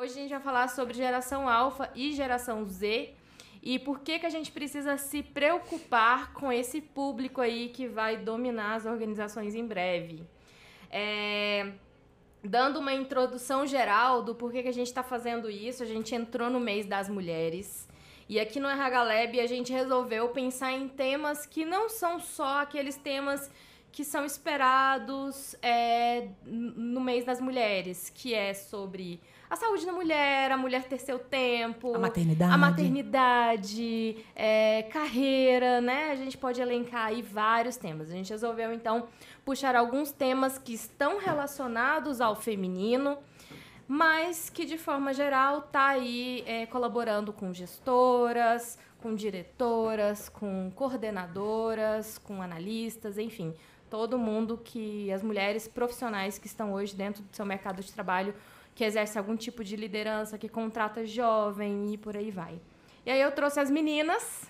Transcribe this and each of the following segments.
Hoje a gente vai falar sobre geração alfa e geração Z e por que, que a gente precisa se preocupar com esse público aí que vai dominar as organizações em breve. É, dando uma introdução geral do porquê que a gente está fazendo isso, a gente entrou no mês das mulheres. E aqui no RH Lab a gente resolveu pensar em temas que não são só aqueles temas que são esperados é, no mês das mulheres, que é sobre a saúde da mulher, a mulher ter seu tempo, a maternidade, a maternidade é, carreira, né? A gente pode elencar aí vários temas. A gente resolveu então puxar alguns temas que estão relacionados ao feminino, mas que de forma geral tá aí é, colaborando com gestoras, com diretoras, com coordenadoras, com analistas, enfim, todo mundo que as mulheres profissionais que estão hoje dentro do seu mercado de trabalho que exerce algum tipo de liderança, que contrata jovem e por aí vai. E aí eu trouxe as meninas.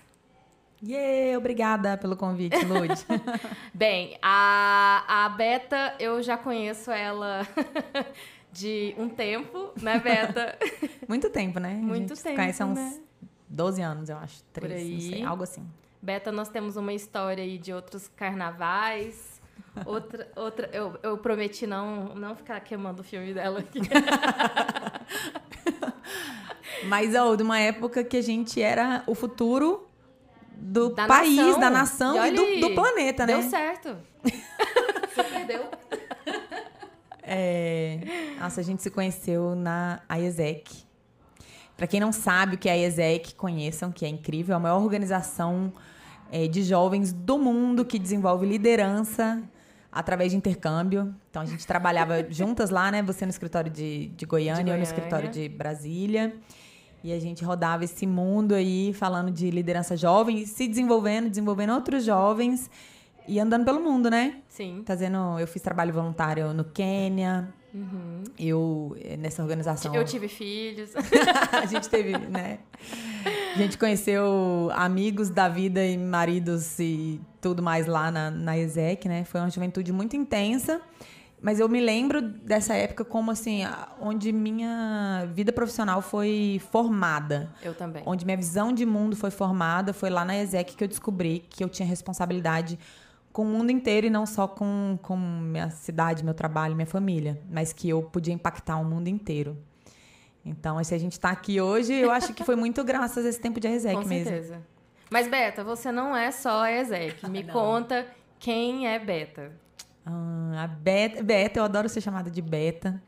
Yeah, obrigada pelo convite, Lud. Bem, a, a Beta, eu já conheço ela de um tempo, né, Beta? Muito tempo, né? Muito tempo. Conhece há uns né? 12 anos, eu acho. 13, não sei, algo assim. Beta, nós temos uma história aí de outros carnavais. Outra, outra eu, eu prometi não, não ficar queimando o filme dela aqui. Mas, ó, de uma época que a gente era o futuro do da país, nação. da nação e, e do, do, planeta, né? Deu certo. Você perdeu. É... Nossa, a gente se conheceu na AESEC. Para quem não sabe o que é a AESEC, conheçam, que é incrível. É a maior organização é, de jovens do mundo que desenvolve liderança através de intercâmbio. Então a gente trabalhava juntas lá, né? Você no escritório de, de Goiânia, de eu no escritório de Brasília. E a gente rodava esse mundo aí falando de liderança jovem, se desenvolvendo, desenvolvendo outros jovens e andando pelo mundo, né? Sim. Fazendo, eu fiz trabalho voluntário no Quênia. Uhum. Eu, eh, nessa organização. Eu tive filhos. a gente teve, né? A gente conheceu amigos da vida e maridos e tudo mais lá na, na ESEC, né? Foi uma juventude muito intensa. Mas eu me lembro dessa época como assim, onde minha vida profissional foi formada. Eu também. Onde minha visão de mundo foi formada, foi lá na ESEC que eu descobri que eu tinha responsabilidade com o mundo inteiro e não só com, com minha cidade, meu trabalho, minha família, mas que eu podia impactar o mundo inteiro. Então, se a gente está aqui hoje, eu acho que foi muito graças a esse tempo de ESEC mesmo. Com certeza. Mas, Beta, você não é só a ESEC. Me conta quem é Beta. Ah, a Beta, Beta, eu adoro ser chamada de Beta.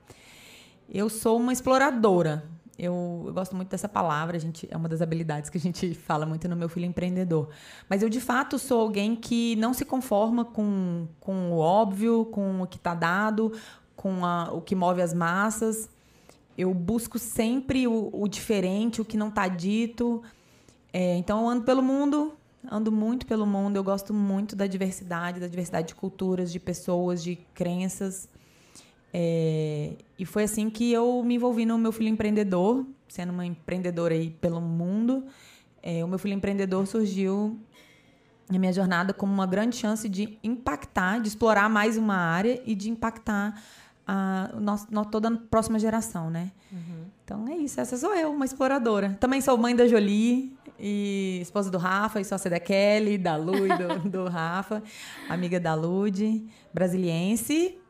Eu sou uma exploradora. Eu, eu, gosto muito dessa palavra, a gente, é uma das habilidades que a gente fala muito no meu filho empreendedor. Mas eu, de fato, sou alguém que não se conforma com, com o óbvio, com o que está dado, com a, o que move as massas. Eu busco sempre o, o diferente, o que não está dito. É, então, eu ando pelo mundo, ando muito pelo mundo. Eu gosto muito da diversidade, da diversidade de culturas, de pessoas, de crenças. É, e foi assim que eu me envolvi no meu filho empreendedor, sendo uma empreendedora aí pelo mundo. É, o meu filho empreendedor surgiu na minha jornada como uma grande chance de impactar, de explorar mais uma área e de impactar a nosso, toda a próxima geração, né? Uhum. Então é isso, essa sou eu, uma exploradora. Também sou mãe da Jolie e esposa do Rafa e sócia da Kelly, da Lu e do, do Rafa, amiga da Lude, brasiliense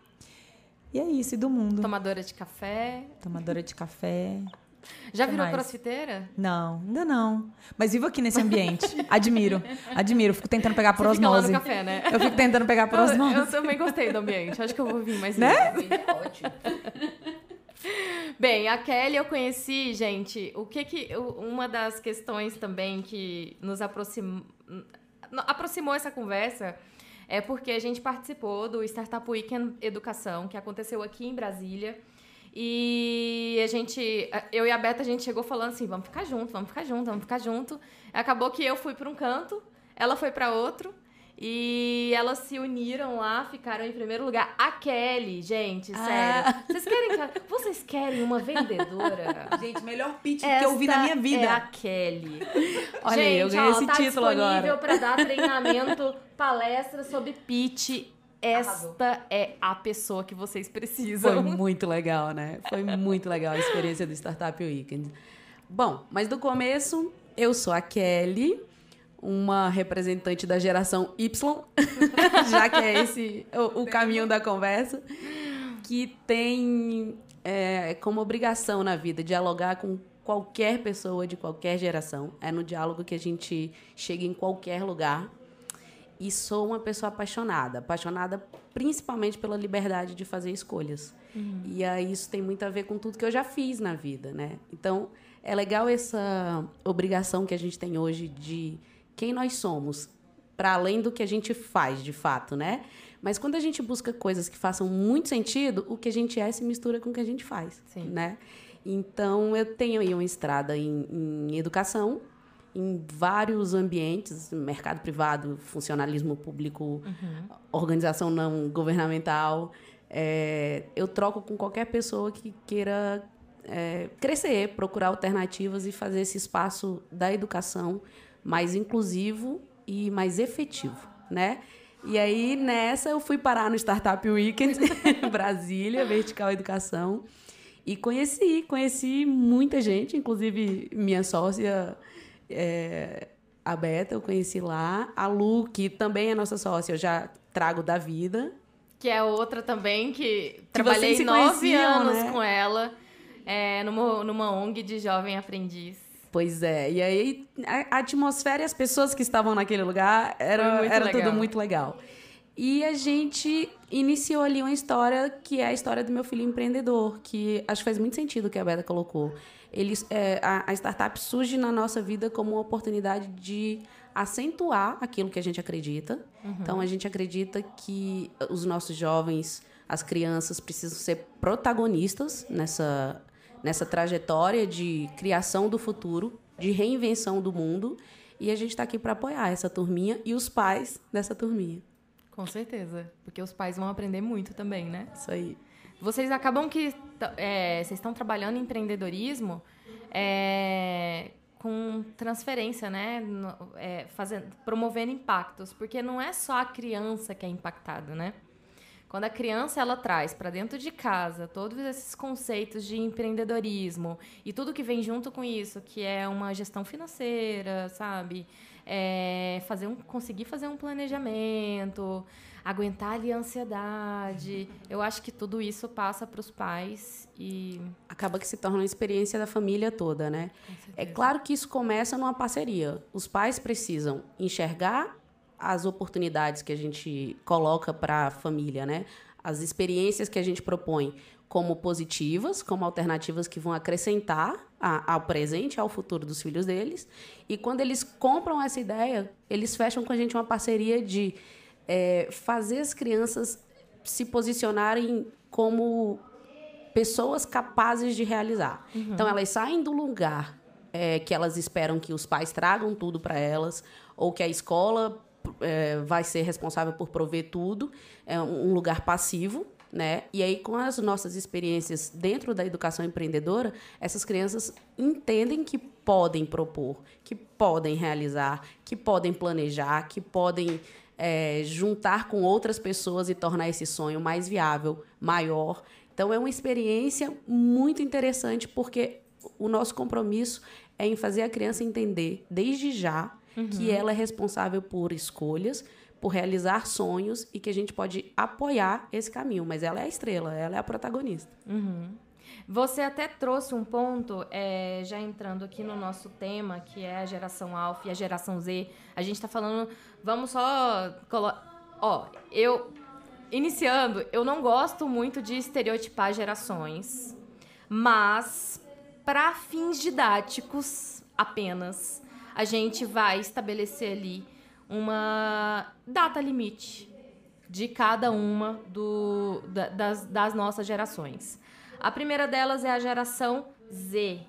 e é isso, e do mundo. Tomadora de café. Tomadora de café. Já virou mais? crossfiteira? Não, ainda não. Mas vivo aqui nesse ambiente. Admiro. Admiro. Fico tentando pegar por Você osmose. Fica lá no café, né? Eu fico tentando pegar por osmose. Eu, eu também gostei do ambiente. Acho que eu vou vir mais né? vezes. É ótimo. Bem, a Kelly eu conheci, gente. O que que uma das questões também que nos aproximou aproximou essa conversa é porque a gente participou do Startup Weekend Educação, que aconteceu aqui em Brasília. E a gente, eu e a Beta, a gente chegou falando assim: vamos ficar junto, vamos ficar junto, vamos ficar junto. Acabou que eu fui para um canto, ela foi para outro. E elas se uniram lá, ficaram em primeiro lugar. A Kelly, gente, ah. sério. Ah. Vocês querem, vocês querem uma vendedora? Gente, melhor pitch Esta que eu vi na minha vida. É a Kelly. Olha gente, aí, eu ganhei ó, esse tá título agora. disponível para dar treinamento, palestra sobre pitch esta Arrasou. é a pessoa que vocês precisam. Foi muito legal, né? Foi muito legal a experiência do Startup Weekend. Bom, mas do começo, eu sou a Kelly, uma representante da geração Y, já que é esse o, o caminho da conversa, que tem é, como obrigação na vida dialogar com qualquer pessoa de qualquer geração. É no diálogo que a gente chega em qualquer lugar. E sou uma pessoa apaixonada, apaixonada principalmente pela liberdade de fazer escolhas. Uhum. E aí isso tem muito a ver com tudo que eu já fiz na vida, né? Então, é legal essa obrigação que a gente tem hoje de quem nós somos, para além do que a gente faz de fato, né? Mas quando a gente busca coisas que façam muito sentido, o que a gente é se mistura com o que a gente faz, Sim. né? Então eu tenho aí uma estrada em, em educação, em vários ambientes, mercado privado, funcionalismo público, uhum. organização não governamental. É, eu troco com qualquer pessoa que queira é, crescer, procurar alternativas e fazer esse espaço da educação mais inclusivo e mais efetivo, né? E aí, nessa, eu fui parar no Startup Weekend, Brasília, Vertical Educação. E conheci, conheci muita gente, inclusive minha sócia, é, a Beta, eu conheci lá. A Lu, que também é nossa sócia, eu já trago da vida. Que é outra também, que, que trabalhei nove anos né? com ela é, numa, numa ONG de jovem aprendiz. Pois é, e aí a atmosfera e as pessoas que estavam naquele lugar era, era tudo muito legal. E a gente iniciou ali uma história que é a história do meu filho empreendedor, que acho que faz muito sentido o que a Beta colocou. Ele, é, a, a startup surge na nossa vida como uma oportunidade de acentuar aquilo que a gente acredita. Uhum. Então, a gente acredita que os nossos jovens, as crianças, precisam ser protagonistas nessa, nessa trajetória de criação do futuro, de reinvenção do mundo. E a gente está aqui para apoiar essa turminha e os pais dessa turminha. Com certeza, porque os pais vão aprender muito também, né? Isso aí. Vocês acabam que é, vocês estão trabalhando em empreendedorismo é, com transferência, né? É, fazendo, promovendo impactos, porque não é só a criança que é impactada, né? Quando a criança ela traz para dentro de casa todos esses conceitos de empreendedorismo e tudo que vem junto com isso, que é uma gestão financeira, sabe? É fazer um, conseguir fazer um planejamento, aguentar ali a ansiedade. Eu acho que tudo isso passa para os pais e acaba que se torna uma experiência da família toda, né? É claro que isso começa numa parceria. Os pais precisam enxergar as oportunidades que a gente coloca para a família, né? As experiências que a gente propõe como positivas, como alternativas que vão acrescentar a, ao presente, ao futuro dos filhos deles. E quando eles compram essa ideia, eles fecham com a gente uma parceria de é, fazer as crianças se posicionarem como pessoas capazes de realizar. Uhum. Então, elas saem do lugar é, que elas esperam que os pais tragam tudo para elas, ou que a escola é, vai ser responsável por prover tudo, é um lugar passivo, né? E aí, com as nossas experiências dentro da educação empreendedora, essas crianças entendem que podem propor, que podem realizar, que podem planejar, que podem é, juntar com outras pessoas e tornar esse sonho mais viável, maior. Então, é uma experiência muito interessante, porque o nosso compromisso é em fazer a criança entender, desde já, uhum. que ela é responsável por escolhas, por realizar sonhos e que a gente pode apoiar esse caminho. Mas ela é a estrela, ela é a protagonista. Uhum. Você até trouxe um ponto, é, já entrando aqui no nosso tema, que é a geração Alpha e a geração Z. A gente está falando, vamos só. Ó, eu. Iniciando, eu não gosto muito de estereotipar gerações, mas para fins didáticos apenas, a gente vai estabelecer ali uma data limite de cada uma do, da, das, das nossas gerações. A primeira delas é a geração Z.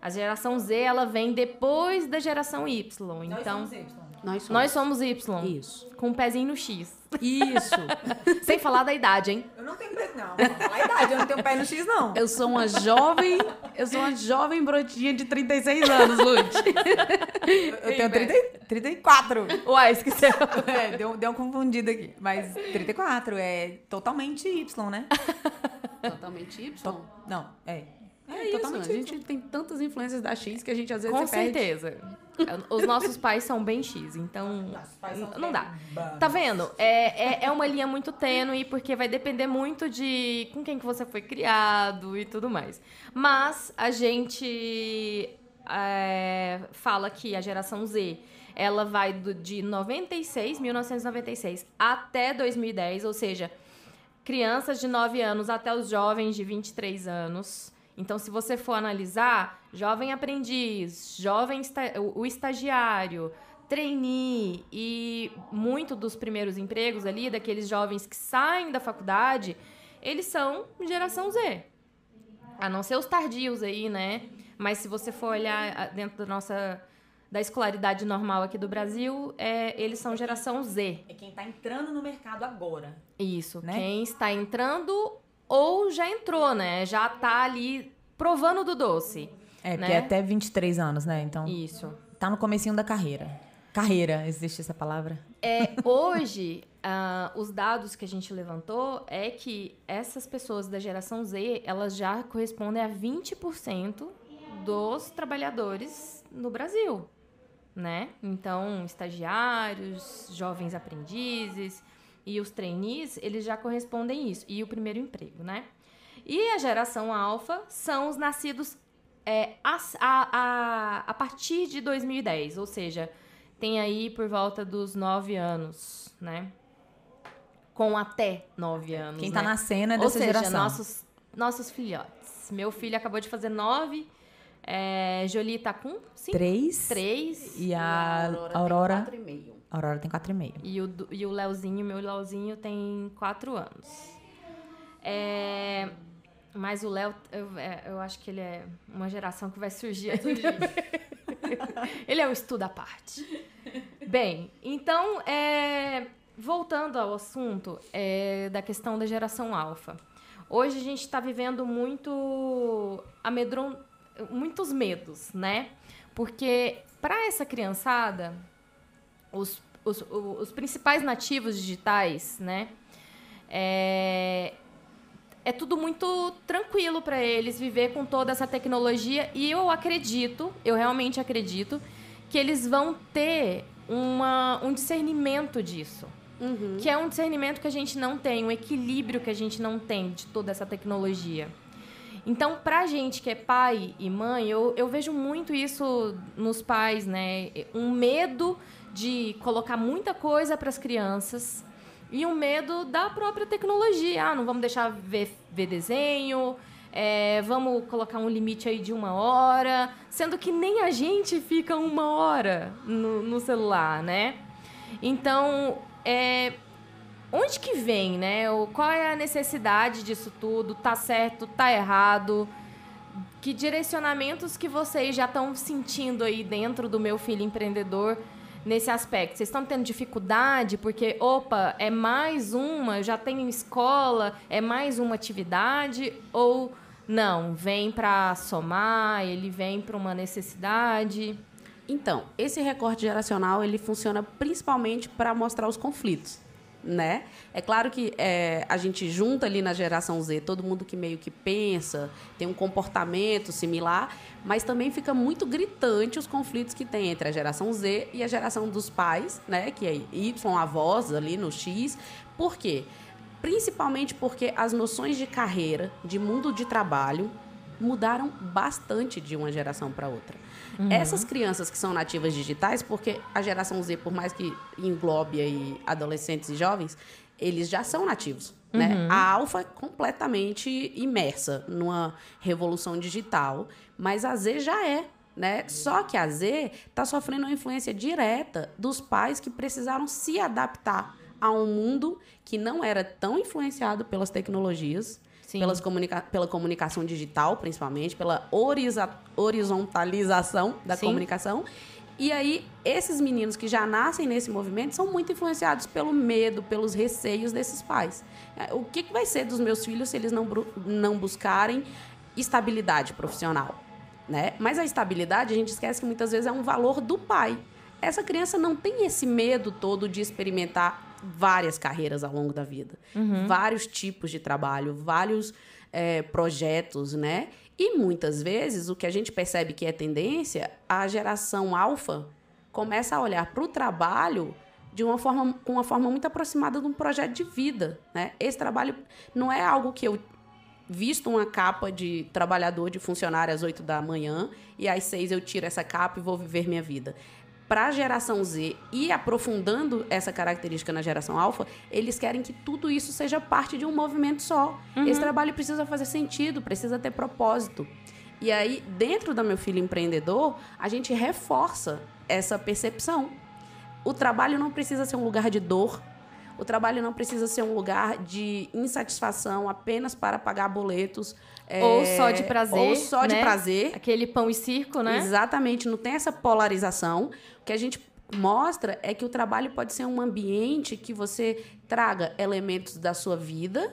A geração Z ela vem depois da geração Y. Então, Nós somos. Nós somos Y. Isso. Com um pezinho no X. Isso. Sem falar da idade, hein? Eu não tenho pé, não. Fala a idade, eu não tenho pé no X, não. Eu sou uma jovem, eu sou uma jovem brotinha de 36 anos, Lute. Eu tenho 30, 34. Uai, esqueceu. É, deu, deu uma confundida aqui. Mas 34 é totalmente Y, né? Totalmente Y. To- Não, é. É isso, totalmente a gente tem tantas influências da X que a gente às vezes Com se perde. Os nossos pais são bem X, então Nossos pais são não dá. Tá vendo? É, é, é uma linha muito tênue, porque vai depender muito de com quem que você foi criado e tudo mais. Mas a gente é, fala que a geração Z, ela vai do, de 96, 1996 até 2010, ou seja, crianças de 9 anos até os jovens de 23 anos. Então, se você for analisar, jovem aprendiz, jovem esta- o estagiário, trainee e muito dos primeiros empregos ali, daqueles jovens que saem da faculdade, eles são geração Z. A não ser os tardios aí, né? Mas se você for olhar ah, dentro da nossa da escolaridade normal aqui do Brasil, é, eles são geração Z. É quem tá entrando no mercado agora. Isso, Né? quem está entrando ou já entrou, né? Já tá ali provando do doce. É, porque Né? é até 23 anos, né? Então, Isso. tá no comecinho da carreira. Carreira, existe essa palavra? É, hoje, ah, os dados que a gente levantou é que essas pessoas da geração Z, elas já correspondem a 20% dos trabalhadores no Brasil, né? Então, estagiários, jovens aprendizes e os trainees, eles já correspondem a isso. E o primeiro emprego, né? E a geração alfa são os nascidos é, a, a, a partir de 2010, ou seja, tem aí por volta dos 9 anos, né? Com até 9 anos. Quem né? tá na cena Ou dessa seja, geração. nossos, nossos filhotes. Meu filho acabou de fazer 9, é, Jolie tá com 5, Três. 3. E a Aurora. Tem quatro e meio. A Aurora tem 4,5. E o, Du- e o Leozinho, meu Leozinho, tem 4 anos. É, mas o Léo, eu, é, eu acho que ele é uma geração que vai surgir ainda. ele é um estudo à parte. Bem, então, é, voltando ao assunto é, da questão da geração alfa. Hoje a gente está vivendo muito amedron... muitos medos, né? Porque para essa criançada, os, os, os principais nativos digitais, né? É, é tudo muito tranquilo para eles viver com toda essa tecnologia e eu acredito, eu realmente acredito que eles vão ter uma, um discernimento disso. Uhum. Que é um discernimento que a gente não tem, um equilíbrio que a gente não tem de toda essa tecnologia. Então, pra gente que é pai e mãe, eu, eu vejo muito isso nos pais, né? Um medo de colocar muita coisa para as crianças e um medo da própria tecnologia. Ah, não vamos deixar ver, ver desenho, é, vamos colocar um limite aí de uma hora, sendo que nem a gente fica uma hora no, no celular, né? Então, é, onde que vem, né? Qual é a necessidade disso tudo? Tá certo? Tá errado? Que direcionamentos que vocês já estão sentindo aí dentro do meu filho empreendedor nesse aspecto? Vocês estão tendo dificuldade porque, opa, é mais uma, já tenho escola, é mais uma atividade? Ou não, vem para somar, ele vem para uma necessidade? Então, esse recorte geracional ele funciona principalmente para mostrar os conflitos, né? É claro que é, a gente junta ali na geração Z todo mundo que meio que pensa, tem um comportamento similar, mas também fica muito gritante os conflitos que tem entre a geração Z e a geração dos pais, né? Que é Y, avós ali no X. Por quê? Principalmente porque as noções de carreira, de mundo de trabalho, mudaram bastante de uma geração para outra. Essas crianças que são nativas digitais, porque a geração Z, por mais que englobe aí adolescentes e jovens, eles já são nativos. Né? A alfa é completamente imersa numa revolução digital, mas a Z já é. Né? Só que a Z está sofrendo uma influência direta dos pais que precisaram se adaptar a um mundo que não era tão influenciado pelas tecnologias, Sim. pelas comunica pela comunicação digital, principalmente, pela horizontalização da Sim. comunicação. E aí, esses meninos que já nascem nesse movimento são muito influenciados pelo medo, pelos receios desses pais. É, o que, que vai ser dos meus filhos se eles não, não buscarem estabilidade profissional? Né? Mas a estabilidade, a gente esquece que muitas vezes é um valor do pai. Essa criança não tem esse medo todo de experimentar várias carreiras ao longo da vida, uhum. vários tipos de trabalho, vários é, projetos, né? E muitas vezes o que a gente percebe que é tendência, a geração alfa começa a olhar para o trabalho de uma forma, com uma forma muito aproximada de um projeto de vida. Né? Esse trabalho não é algo que eu visto uma capa de trabalhador, de funcionário às 8 da manhã e às 6 eu tiro essa capa e vou viver minha vida para a geração Z e aprofundando essa característica na geração alfa, eles querem que tudo isso seja parte de um movimento só. Uhum. Esse trabalho precisa fazer sentido, precisa ter propósito. E aí, dentro da meu filho empreendedor, a gente reforça essa percepção. O trabalho não precisa ser um lugar de dor, o trabalho não precisa ser um lugar de insatisfação apenas para pagar boletos. É, ou só de prazer. Ou só né? de prazer. Aquele pão e circo, né? Exatamente, não tem essa polarização. O que a gente mostra é que o trabalho pode ser um ambiente que você traga elementos da sua vida,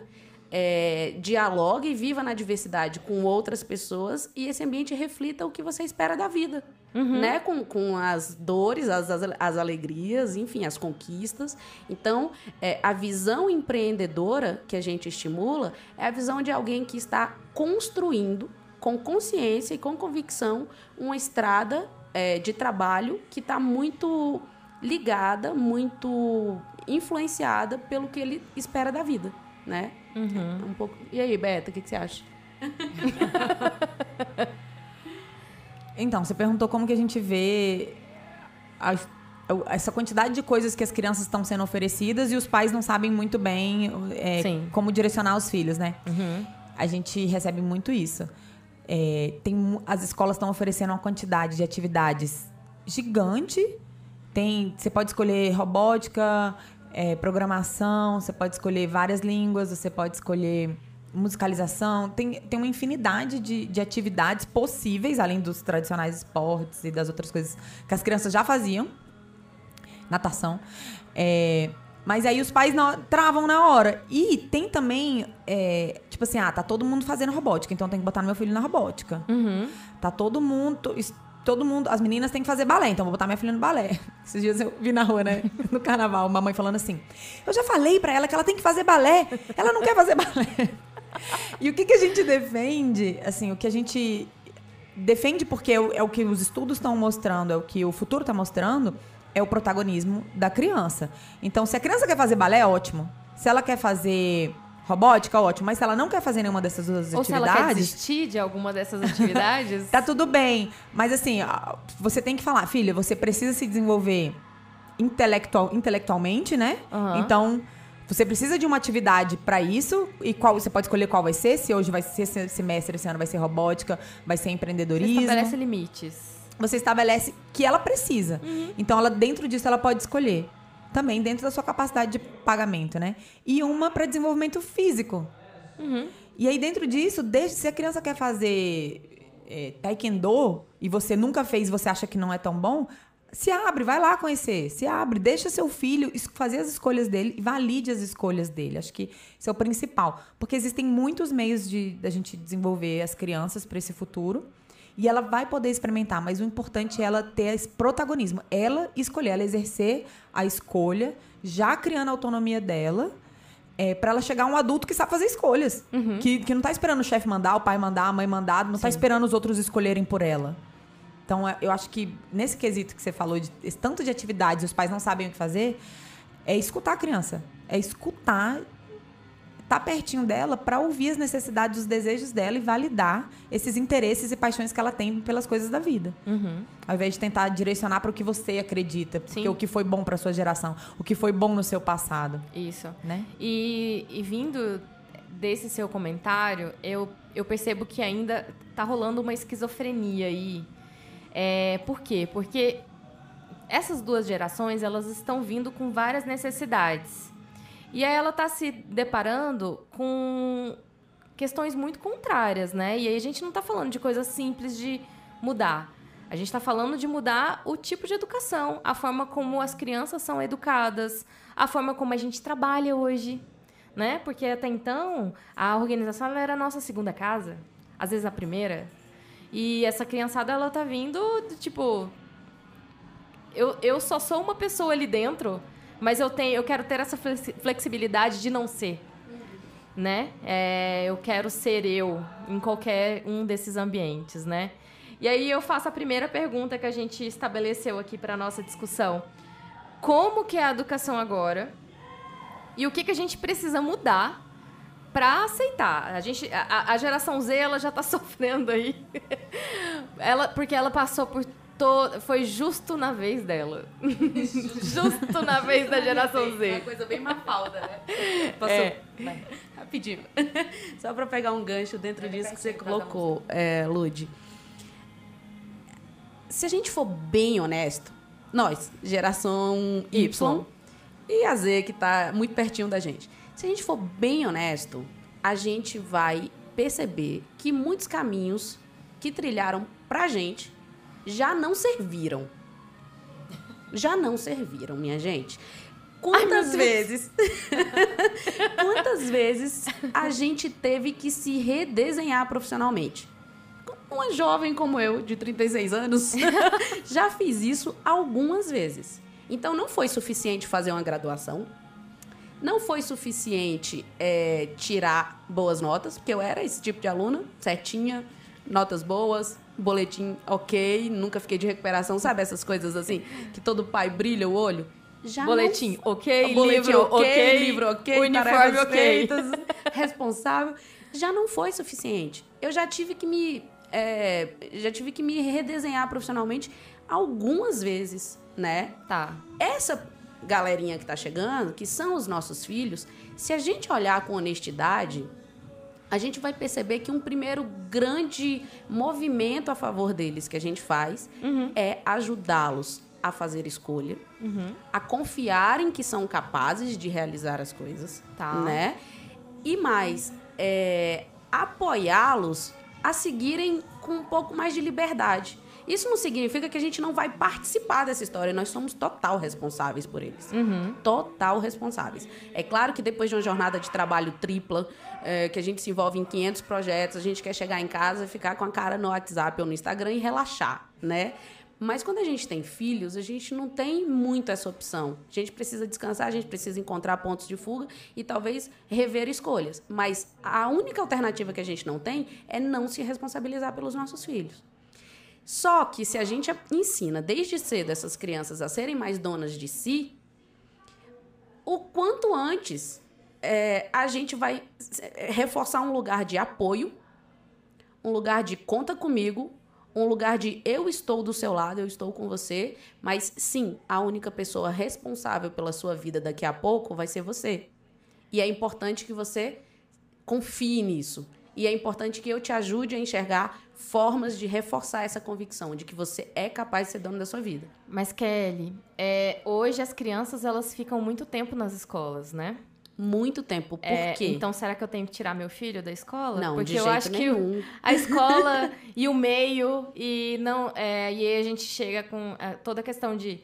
é, dialogue e viva na diversidade com outras pessoas e esse ambiente reflita o que você espera da vida uhum. né? Com, com as dores, as, as, as, alegrias, enfim, as conquistas. Então, é, a visão empreendedora que a gente estimula é a visão de alguém que está construindo com consciência e com convicção uma estrada é, de trabalho que está muito ligada, muito influenciada pelo que ele espera da vida, né? Uhum. Um pouco. E aí, Beta, o que, que você acha? Então, você perguntou como que a gente vê a, essa quantidade de coisas que as crianças estão sendo oferecidas e os pais não sabem muito bem é, como direcionar os filhos, né? Uhum. A gente recebe muito isso. É, tem, as escolas estão oferecendo uma quantidade de atividades gigante. Tem, você pode escolher robótica, é, programação, você pode escolher várias línguas, você pode escolher musicalização, tem, tem uma infinidade de, de atividades possíveis, além dos tradicionais esportes e das outras coisas que as crianças já faziam. Natação. É, mas aí os pais não, travam na hora. E tem também, é, tipo assim, ah, tá todo mundo fazendo robótica, então tem que botar meu filho na robótica. Uhum. Tá todo mundo. Todo mundo, as meninas têm que fazer balé, então vou botar minha filha no balé. Esses dias eu vi na rua, né? No carnaval, uma mãe falando assim: Eu já falei para ela que ela tem que fazer balé, ela não quer fazer balé e o que, que a gente defende, assim, o que a gente defende porque é o, é que os estudos estão mostrando, é o que o futuro está mostrando, é o protagonismo da criança. Então, se a criança quer fazer balé, ótimo. Se ela quer fazer robótica, ótimo. Mas se ela não quer fazer nenhuma dessas duas Ou atividades. Se ela quer desistir de alguma dessas atividades. tá tudo bem. Mas assim, você tem que falar, filha, você precisa se desenvolver intelectual, intelectualmente, né? Uhum. Então você precisa de uma atividade para isso e qual você pode escolher qual vai ser. Se hoje vai ser semestre, esse ano vai ser robótica, vai ser empreendedorismo. Você estabelece limites. Você estabelece que ela precisa. Uhum. Então, ela dentro disso ela pode escolher. Também dentro da sua capacidade de pagamento, né? E uma para desenvolvimento físico. Uhum. E aí dentro disso, deixa, se a criança quer fazer é, taekwondo e você nunca fez, você acha que não é tão bom, se abre, vai lá conhecer. Se abre, deixa seu filho fazer as escolhas dele e valide as escolhas dele. Acho que isso é o principal. Porque existem muitos meios de da gente desenvolver as crianças para esse futuro. E ela vai poder experimentar, mas o importante é ela ter esse protagonismo. Ela escolher, ela exercer a escolha, já criando a autonomia dela, é, para ela chegar a um adulto que sabe fazer escolhas. Uhum. Que, que não está esperando o chefe mandar, o pai mandar, a mãe mandar, não está esperando os outros escolherem por ela. Então, é, eu acho que nesse quesito que você falou, de esse tanto de atividades, os pais não sabem o que fazer, é escutar a criança. É escutar, estar tá pertinho dela para ouvir as necessidades, os desejos dela e validar esses interesses e paixões que ela tem pelas coisas da vida. Uhum. Ao invés de tentar direcionar para o que você acredita, porque Sim. o que foi bom para sua geração, o que foi bom no seu passado. Isso. Né? E, e vindo desse seu comentário, eu, eu percebo que ainda tá rolando uma esquizofrenia aí é, por quê? Porque essas duas gerações elas estão vindo com várias necessidades. E aí ela está se deparando com questões muito contrárias, né? E aí a gente não está falando de coisas simples de mudar. A gente está falando de mudar o tipo de educação, a forma como as crianças são educadas, a forma como a gente trabalha hoje, né? Porque até então a organização era a nossa segunda casa, às vezes a primeira. E essa criançada ela tá vindo, tipo, eu, eu só sou uma pessoa ali dentro, mas eu tenho, eu quero ter essa flexibilidade de não ser, né? É, eu quero ser eu em qualquer um desses ambientes, né? E aí eu faço a primeira pergunta que a gente estabeleceu aqui para nossa discussão. Como que é a educação agora? E o que, que a gente precisa mudar para aceitar? A gente, a, a, geração Z ela já está sofrendo aí, ela, porque ela passou por todo, foi justo na vez dela, justo na vez da geração Z. Uma coisa bem mafalda, né? Passou. É. Rapidinho. Só para pegar um gancho dentro disso que você colocou, é, Lude se a gente for bem honesto, nós, geração y, y. e a Z, que está muito pertinho da gente, se a gente for bem honesto, a gente vai perceber que muitos caminhos que trilharam pra gente já não serviram. Já não serviram, minha gente. Quantas Ai, vezes. quantas vezes a gente teve que se redesenhar profissionalmente? uma jovem como eu, de 36 anos, já fiz isso algumas vezes. Então, não foi suficiente fazer uma graduação. Não foi suficiente é, tirar boas notas, porque eu era esse tipo de aluna, certinha, notas boas, boletim ok, nunca fiquei de recuperação, sabe essas coisas assim, que todo pai brilha o olho? Já boletim não... ok, boletim livro ok, okay, livro ok, uniforme ok, feitas, responsável. Já não foi suficiente. Eu já tive que me é, já tive que me redesenhar profissionalmente algumas vezes, né? Tá. Essa galerinha que tá chegando, que são os nossos filhos, se a gente olhar com honestidade, a gente vai perceber que um primeiro grande movimento a favor deles que a gente faz uhum. é ajudá-los a fazer escolha, uhum. a confiarem que são capazes de realizar as coisas, tá. né? E mais, é, apoiá-los a seguirem com um pouco mais de liberdade. Isso não significa que a gente não vai participar dessa história. Nós somos total responsáveis por eles. Uhum. Total responsáveis. É claro que depois de uma jornada de trabalho tripla, é, que a gente se envolve em 500 projetos, a gente quer chegar em casa e ficar com a cara no WhatsApp ou no Instagram e relaxar, né? Mas quando a gente tem filhos, a gente não tem muito essa opção. A gente precisa descansar, a gente precisa encontrar pontos de fuga e talvez rever escolhas. Mas a única alternativa que a gente não tem é não se responsabilizar pelos nossos filhos. Só que se a gente ensina desde cedo essas crianças a serem mais donas de si, o quanto antes é, a gente vai é, reforçar um lugar de apoio, um lugar de conta comigo, um lugar de eu estou do seu lado, eu estou com você, mas sim, a única pessoa responsável pela sua vida daqui a pouco vai ser você. E é importante que você confie nisso. E é importante que eu te ajude a enxergar formas de reforçar essa convicção de que você é capaz de ser dono da sua vida. Mas Kelly, é, hoje as crianças elas ficam muito tempo nas escolas, né? muito tempo. Por é, quê? Então, será que eu tenho que tirar meu filho da escola? Não, Porque eu acho nenhum. que a escola e o meio e não é, e aí a gente chega com é, toda a questão de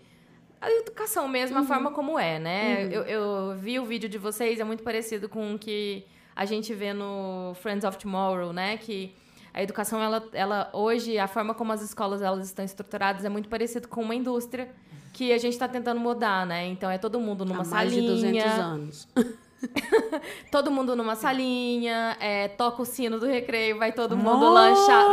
a educação mesmo, uhum. a forma como é, né? Uhum. Eu, eu vi o vídeo de vocês, é muito parecido com o que a gente vê no Friends of Tomorrow, né? Que a educação, ela, ela hoje, a forma como as escolas elas estão estruturadas é muito parecido com uma indústria que a gente está tentando mudar, né? Então é todo mundo numa Há mais salinha. de 200 anos. todo mundo numa salinha, é, toca o sino do recreio, vai todo mundo oh! lanchar,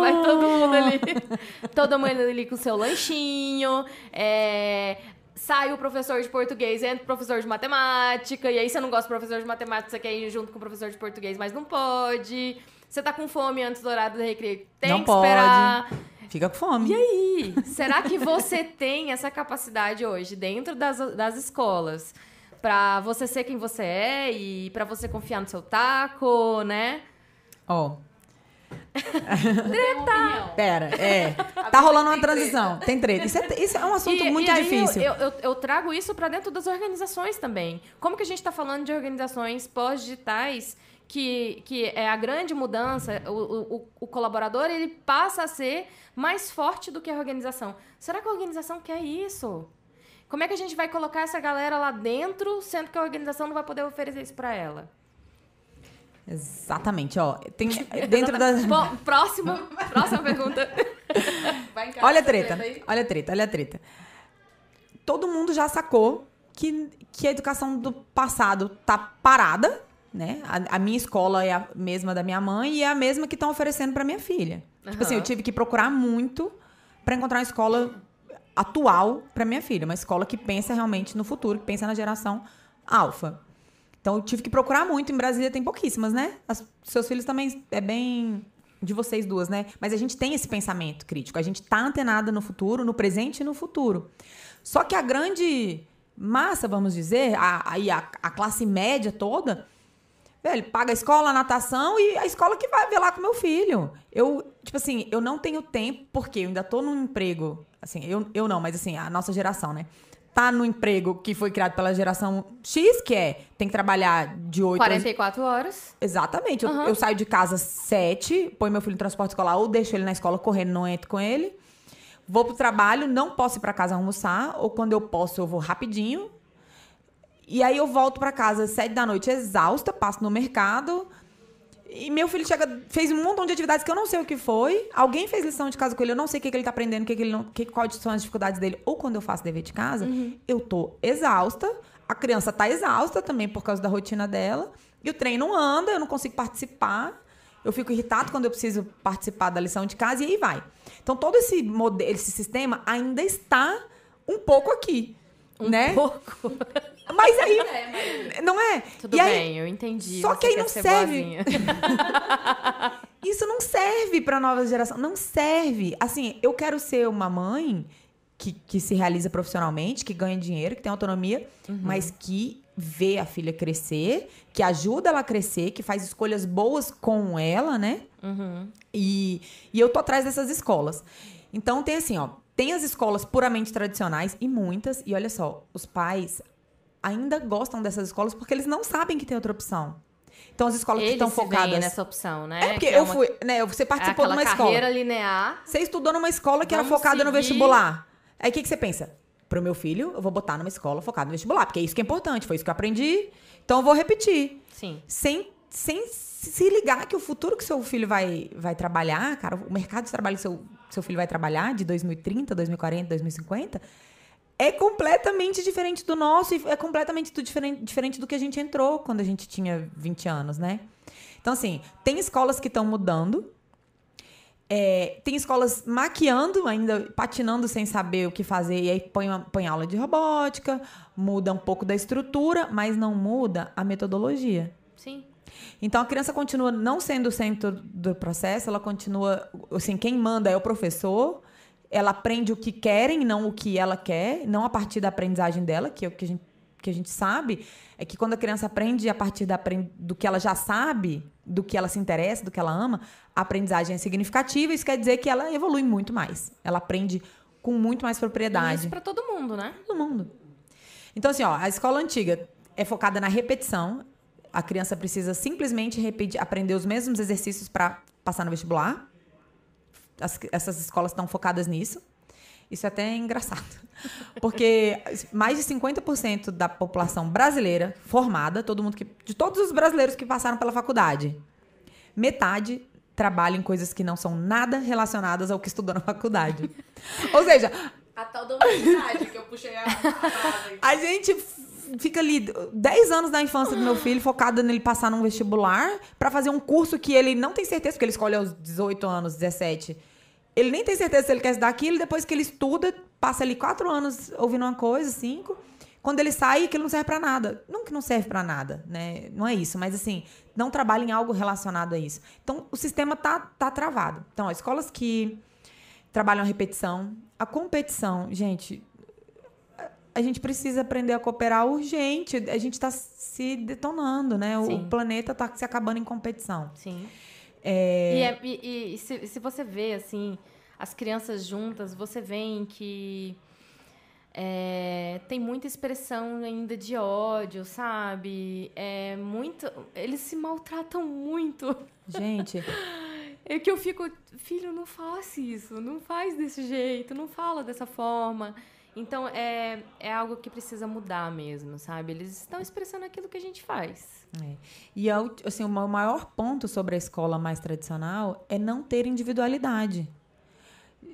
vai todo mundo ali, todo mundo ali com seu lanchinho, é, sai o professor de português, entra o professor de matemática, e aí você não gosta do professor de matemática, você quer ir junto com o professor de português, mas não pode. Você tá com fome antes do horário do recreio, tem não que pode. esperar. Fica com fome. E aí? Será que você tem essa capacidade hoje dentro das, das escolas? para você ser quem você é e para você confiar no seu taco, né? Ó. Oh. Treta! Pera, é. Tá rolando uma transição. Tem treta. Isso é, isso é um assunto e, muito e difícil. Eu, eu, eu, trago isso para dentro das organizações também. Como que a gente está falando de organizações pós-digitais que, que é a grande mudança, o, o, o colaborador ele passa a ser mais forte do que a organização. Será que a organização quer isso? Como é que a gente vai colocar essa galera lá dentro, sendo que a organização não vai poder oferecer isso para ela? Exatamente, ó. Tem dentro da. Bom, próximo, próxima pergunta. olha a treta, olha a treta, olha a treta. Todo mundo já sacou que, que a educação do passado tá parada, né? A, a minha escola é a mesma da minha mãe e é a mesma que estão oferecendo para minha filha. Uhum. Tipo assim, eu tive que procurar muito para encontrar uma escola atual para minha filha, uma escola que pensa realmente no futuro, que pensa na geração alfa. Então eu tive que procurar muito. Em Brasília tem pouquíssimas, né? As, seus filhos também é bem de vocês duas, né? Mas a gente tem esse pensamento crítico. A gente tá antenada no futuro, no presente e no futuro. Só que a grande massa, vamos dizer, a, a, a classe média toda, velho, paga a escola, a natação e a escola que vai ver lá com meu filho. Eu, tipo assim, eu não tenho tempo, porque eu ainda tô num emprego, assim, eu, eu não, mas assim, a nossa geração, né? Tá no emprego que foi criado pela geração X, que é tem que trabalhar de 8 44 horas. Exatamente. Uhum. Eu, eu, saio de casa 7, põe meu filho no transporte escolar ou deixo ele na escola correndo, não entro com ele. Vou pro trabalho, não posso ir para casa almoçar, ou quando eu posso, eu vou rapidinho. E aí eu volto para casa sete da noite exausta, passo no mercado, e meu filho chega, fez um montão de atividades que eu não sei o que foi. Alguém fez lição de casa com ele, eu não sei o que, que ele tá aprendendo, o que, que ele não, que, quais são as dificuldades dele. Ou quando eu faço dever de casa, uhum. eu tô exausta. A criança tá exausta também por causa da rotina dela. E o trem não anda, eu não consigo participar. Eu fico irritado quando eu preciso participar da lição de casa e aí vai. Então todo esse modelo, esse sistema ainda está um pouco aqui. Um né? pouco. Mas aí. É. Não é? Tudo e aí, bem, eu entendi. Só que aí não serve. Isso não serve para nova geração. Não serve. Assim, eu quero ser uma mãe que, que se realiza profissionalmente, que ganha dinheiro, que tem autonomia, uhum. mas que vê a filha crescer, que ajuda ela a crescer, que faz escolhas boas com ela, né? Uhum. E, e eu tô atrás dessas escolas. Então tem assim, ó. Tem as escolas puramente tradicionais e muitas, e olha só, os pais ainda gostam dessas escolas porque eles não sabem que tem outra opção. Então as escolas eles que estão focadas nessa opção, né? É porque é eu fui, né? Você participou é de uma escola. carreira linear. Você estudou numa escola que era focada seguir... no vestibular. Aí o que, que você pensa? Pro meu filho, eu vou botar numa escola focada no vestibular, porque é isso que é importante, foi isso que eu aprendi. Então eu vou repetir. Sim. Sem, sem se ligar que o futuro que seu filho vai, vai trabalhar, cara, o mercado de trabalho que seu, seu filho vai trabalhar de 2030, 2040, 2050 é completamente diferente do nosso e é completamente do diferente, diferente do que a gente entrou quando a gente tinha 20 anos, né? Então, assim, tem escolas que estão mudando, é, tem escolas maquiando, ainda patinando sem saber o que fazer, e aí põe, uma, põe aula de robótica, muda um pouco da estrutura, mas não muda a metodologia. Sim. Então a criança continua não sendo o centro do processo, ela continua, assim, quem manda é o professor, ela aprende o que querem, não o que ela quer, não a partir da aprendizagem dela, que é o que a gente, que a gente sabe, é que quando a criança aprende a partir da, do que ela já sabe, do que ela se interessa, do que ela ama, a aprendizagem é significativa, isso quer dizer que ela evolui muito mais. Ela aprende com muito mais propriedade. isso para todo mundo, né? Todo mundo. Então, assim, ó, a escola antiga é focada na repetição. A criança precisa simplesmente repetir, aprender os mesmos exercícios para passar no vestibular as, essas escolas estão focadas nisso. Isso é até engraçado. Porque mais de 50% da população brasileira formada, todo mundo que. De todos os brasileiros que passaram pela faculdade, metade trabalha em coisas que não são nada relacionadas ao que estudou na faculdade. Ou seja. A tal da universidade que eu puxei a, a, a gente fica ali 10 anos da infância do meu filho focada nele passar num vestibular para fazer um curso que ele não tem certeza, porque ele escolhe aos 18 anos, 17. Ele nem tem certeza se ele quer estudar aquilo, depois que ele estuda, passa ali 4 anos ouvindo uma coisa, 5. Quando ele sai, aquilo não serve para nada. Não que não serve para nada, né? Não é isso, mas assim, não trabalha em algo relacionado a isso. Então, o sistema tá, tá travado. Então, ó, escolas que trabalham a repetição, a competição, gente, a gente precisa aprender a cooperar urgente. A gente está se detonando, né? O, o planeta está se acabando em competição. Sim. É... E, é, e, e se, se, você vê, assim, as crianças juntas, você vê que É, tem muita expressão ainda de ódio, sabe? É muito. Eles se maltratam muito. Gente. É que eu fico, filho, não faça isso, não faz desse jeito, não fala dessa forma. Então é, é algo que precisa mudar mesmo, sabe? Eles estão expressando aquilo que a gente faz. É. E assim, o maior ponto sobre a escola mais tradicional é não ter individualidade.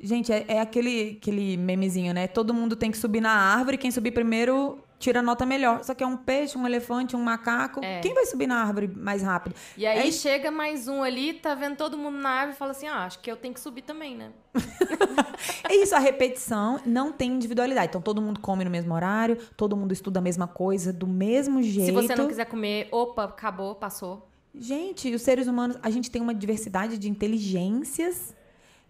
Gente, é, é, aquele, aquele memezinho, né? Todo mundo tem que subir na árvore, quem subir primeiro tira nota melhor. Só que é um peixe, um elefante, um macaco. É. Quem vai subir na árvore mais rápido? E aí é... chega mais um ali, tá vendo todo mundo na árvore e fala assim: ah, acho que eu tenho que subir também, né? é isso, a repetição não tem individualidade. Então todo mundo come no mesmo horário, todo mundo estuda a mesma coisa, do mesmo jeito. Se você não quiser comer, opa, acabou, passou. Gente, os seres humanos, a gente tem uma diversidade de inteligências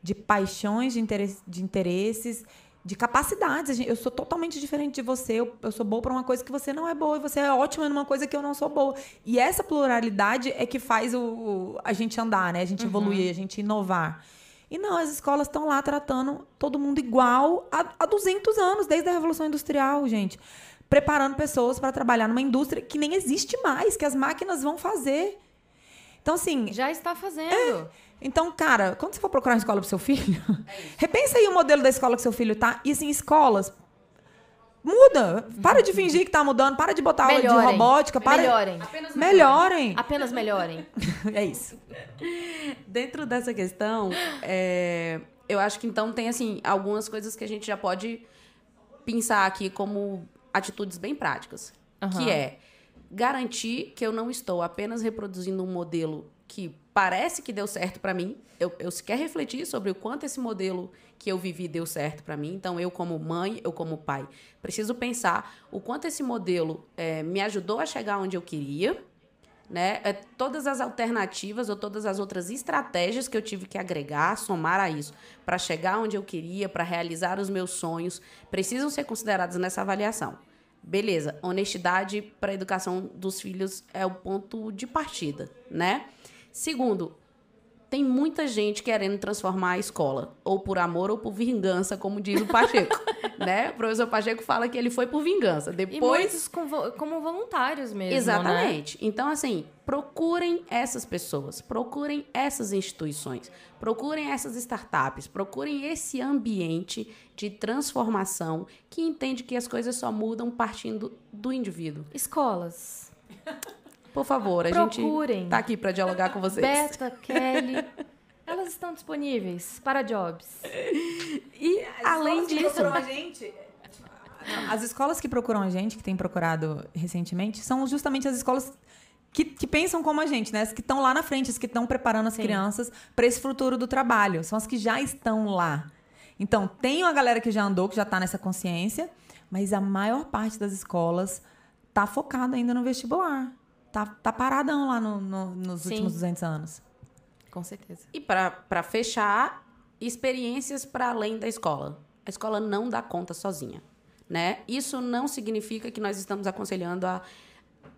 de paixões, de, interesse, de interesses, de capacidades. Eu sou totalmente diferente de você. Eu, eu sou boa para uma coisa que você não é boa e você é ótima numa coisa que eu não sou boa. E essa pluralidade é que faz o, a gente andar, né? A gente uhum. evoluir, a gente inovar. E não, as escolas estão lá tratando todo mundo igual há, há 200 anos, desde a Revolução Industrial, gente. Preparando pessoas para trabalhar numa indústria que nem existe mais, que as máquinas vão fazer. Então, assim. Já está fazendo. É, então, cara, quando você for procurar uma escola pro seu filho, é repensa aí o modelo da escola que seu filho tá. E assim, escolas. Muda. Para de fingir que tá mudando. Para de botar aula de robótica. Para... Melhorem. Apenas melhorem. Apenas melhorem. é isso. Dentro dessa questão, é, eu acho que então tem assim algumas coisas que a gente já pode pensar aqui como atitudes bem práticas. Uhum. Que é garantir que eu não estou apenas reproduzindo um modelo que parece que deu certo para mim. Eu, eu sequer refleti sobre o quanto esse modelo que eu vivi deu certo para mim. Então, eu como mãe, eu como pai, preciso pensar o quanto esse modelo é, me ajudou a chegar onde eu queria, né? É, todas as alternativas ou todas as outras estratégias que eu tive que agregar, somar a isso, para chegar onde eu queria, para realizar os meus sonhos, precisam ser consideradas nessa avaliação. Beleza, honestidade para a educação dos filhos é o ponto de partida, né? Segundo, tem muita gente querendo transformar a escola, ou por amor ou por vingança, como diz o Pacheco. né? O professor Pacheco fala que ele foi por vingança. Depois... Com, como voluntários mesmo. Exatamente. Né? Então, assim, procurem essas pessoas, procurem essas instituições, procurem essas startups, procurem esse ambiente de transformação que entende que as coisas só mudam partindo do indivíduo. Escolas. Por favor, a Procurem. gente tá aqui para dialogar com vocês. Beta, Kelly, elas estão disponíveis para jobs. E além disso, a gente, as escolas que procuram a gente, que tem procurado recentemente, são justamente as escolas que, que, pensam como a gente, né? As que estão lá na frente, as que estão preparando as Sim. crianças para esse futuro do trabalho. São as que já estão lá. Então, tem uma galera que já andou, que já está nessa consciência, mas a maior parte das escolas está focada ainda no vestibular tá, tá paradão lá no, no, nos Sim. últimos 200 anos. Com certeza. E para fechar, experiências para além da escola. A escola não dá conta sozinha, né? Isso não significa que nós estamos aconselhando a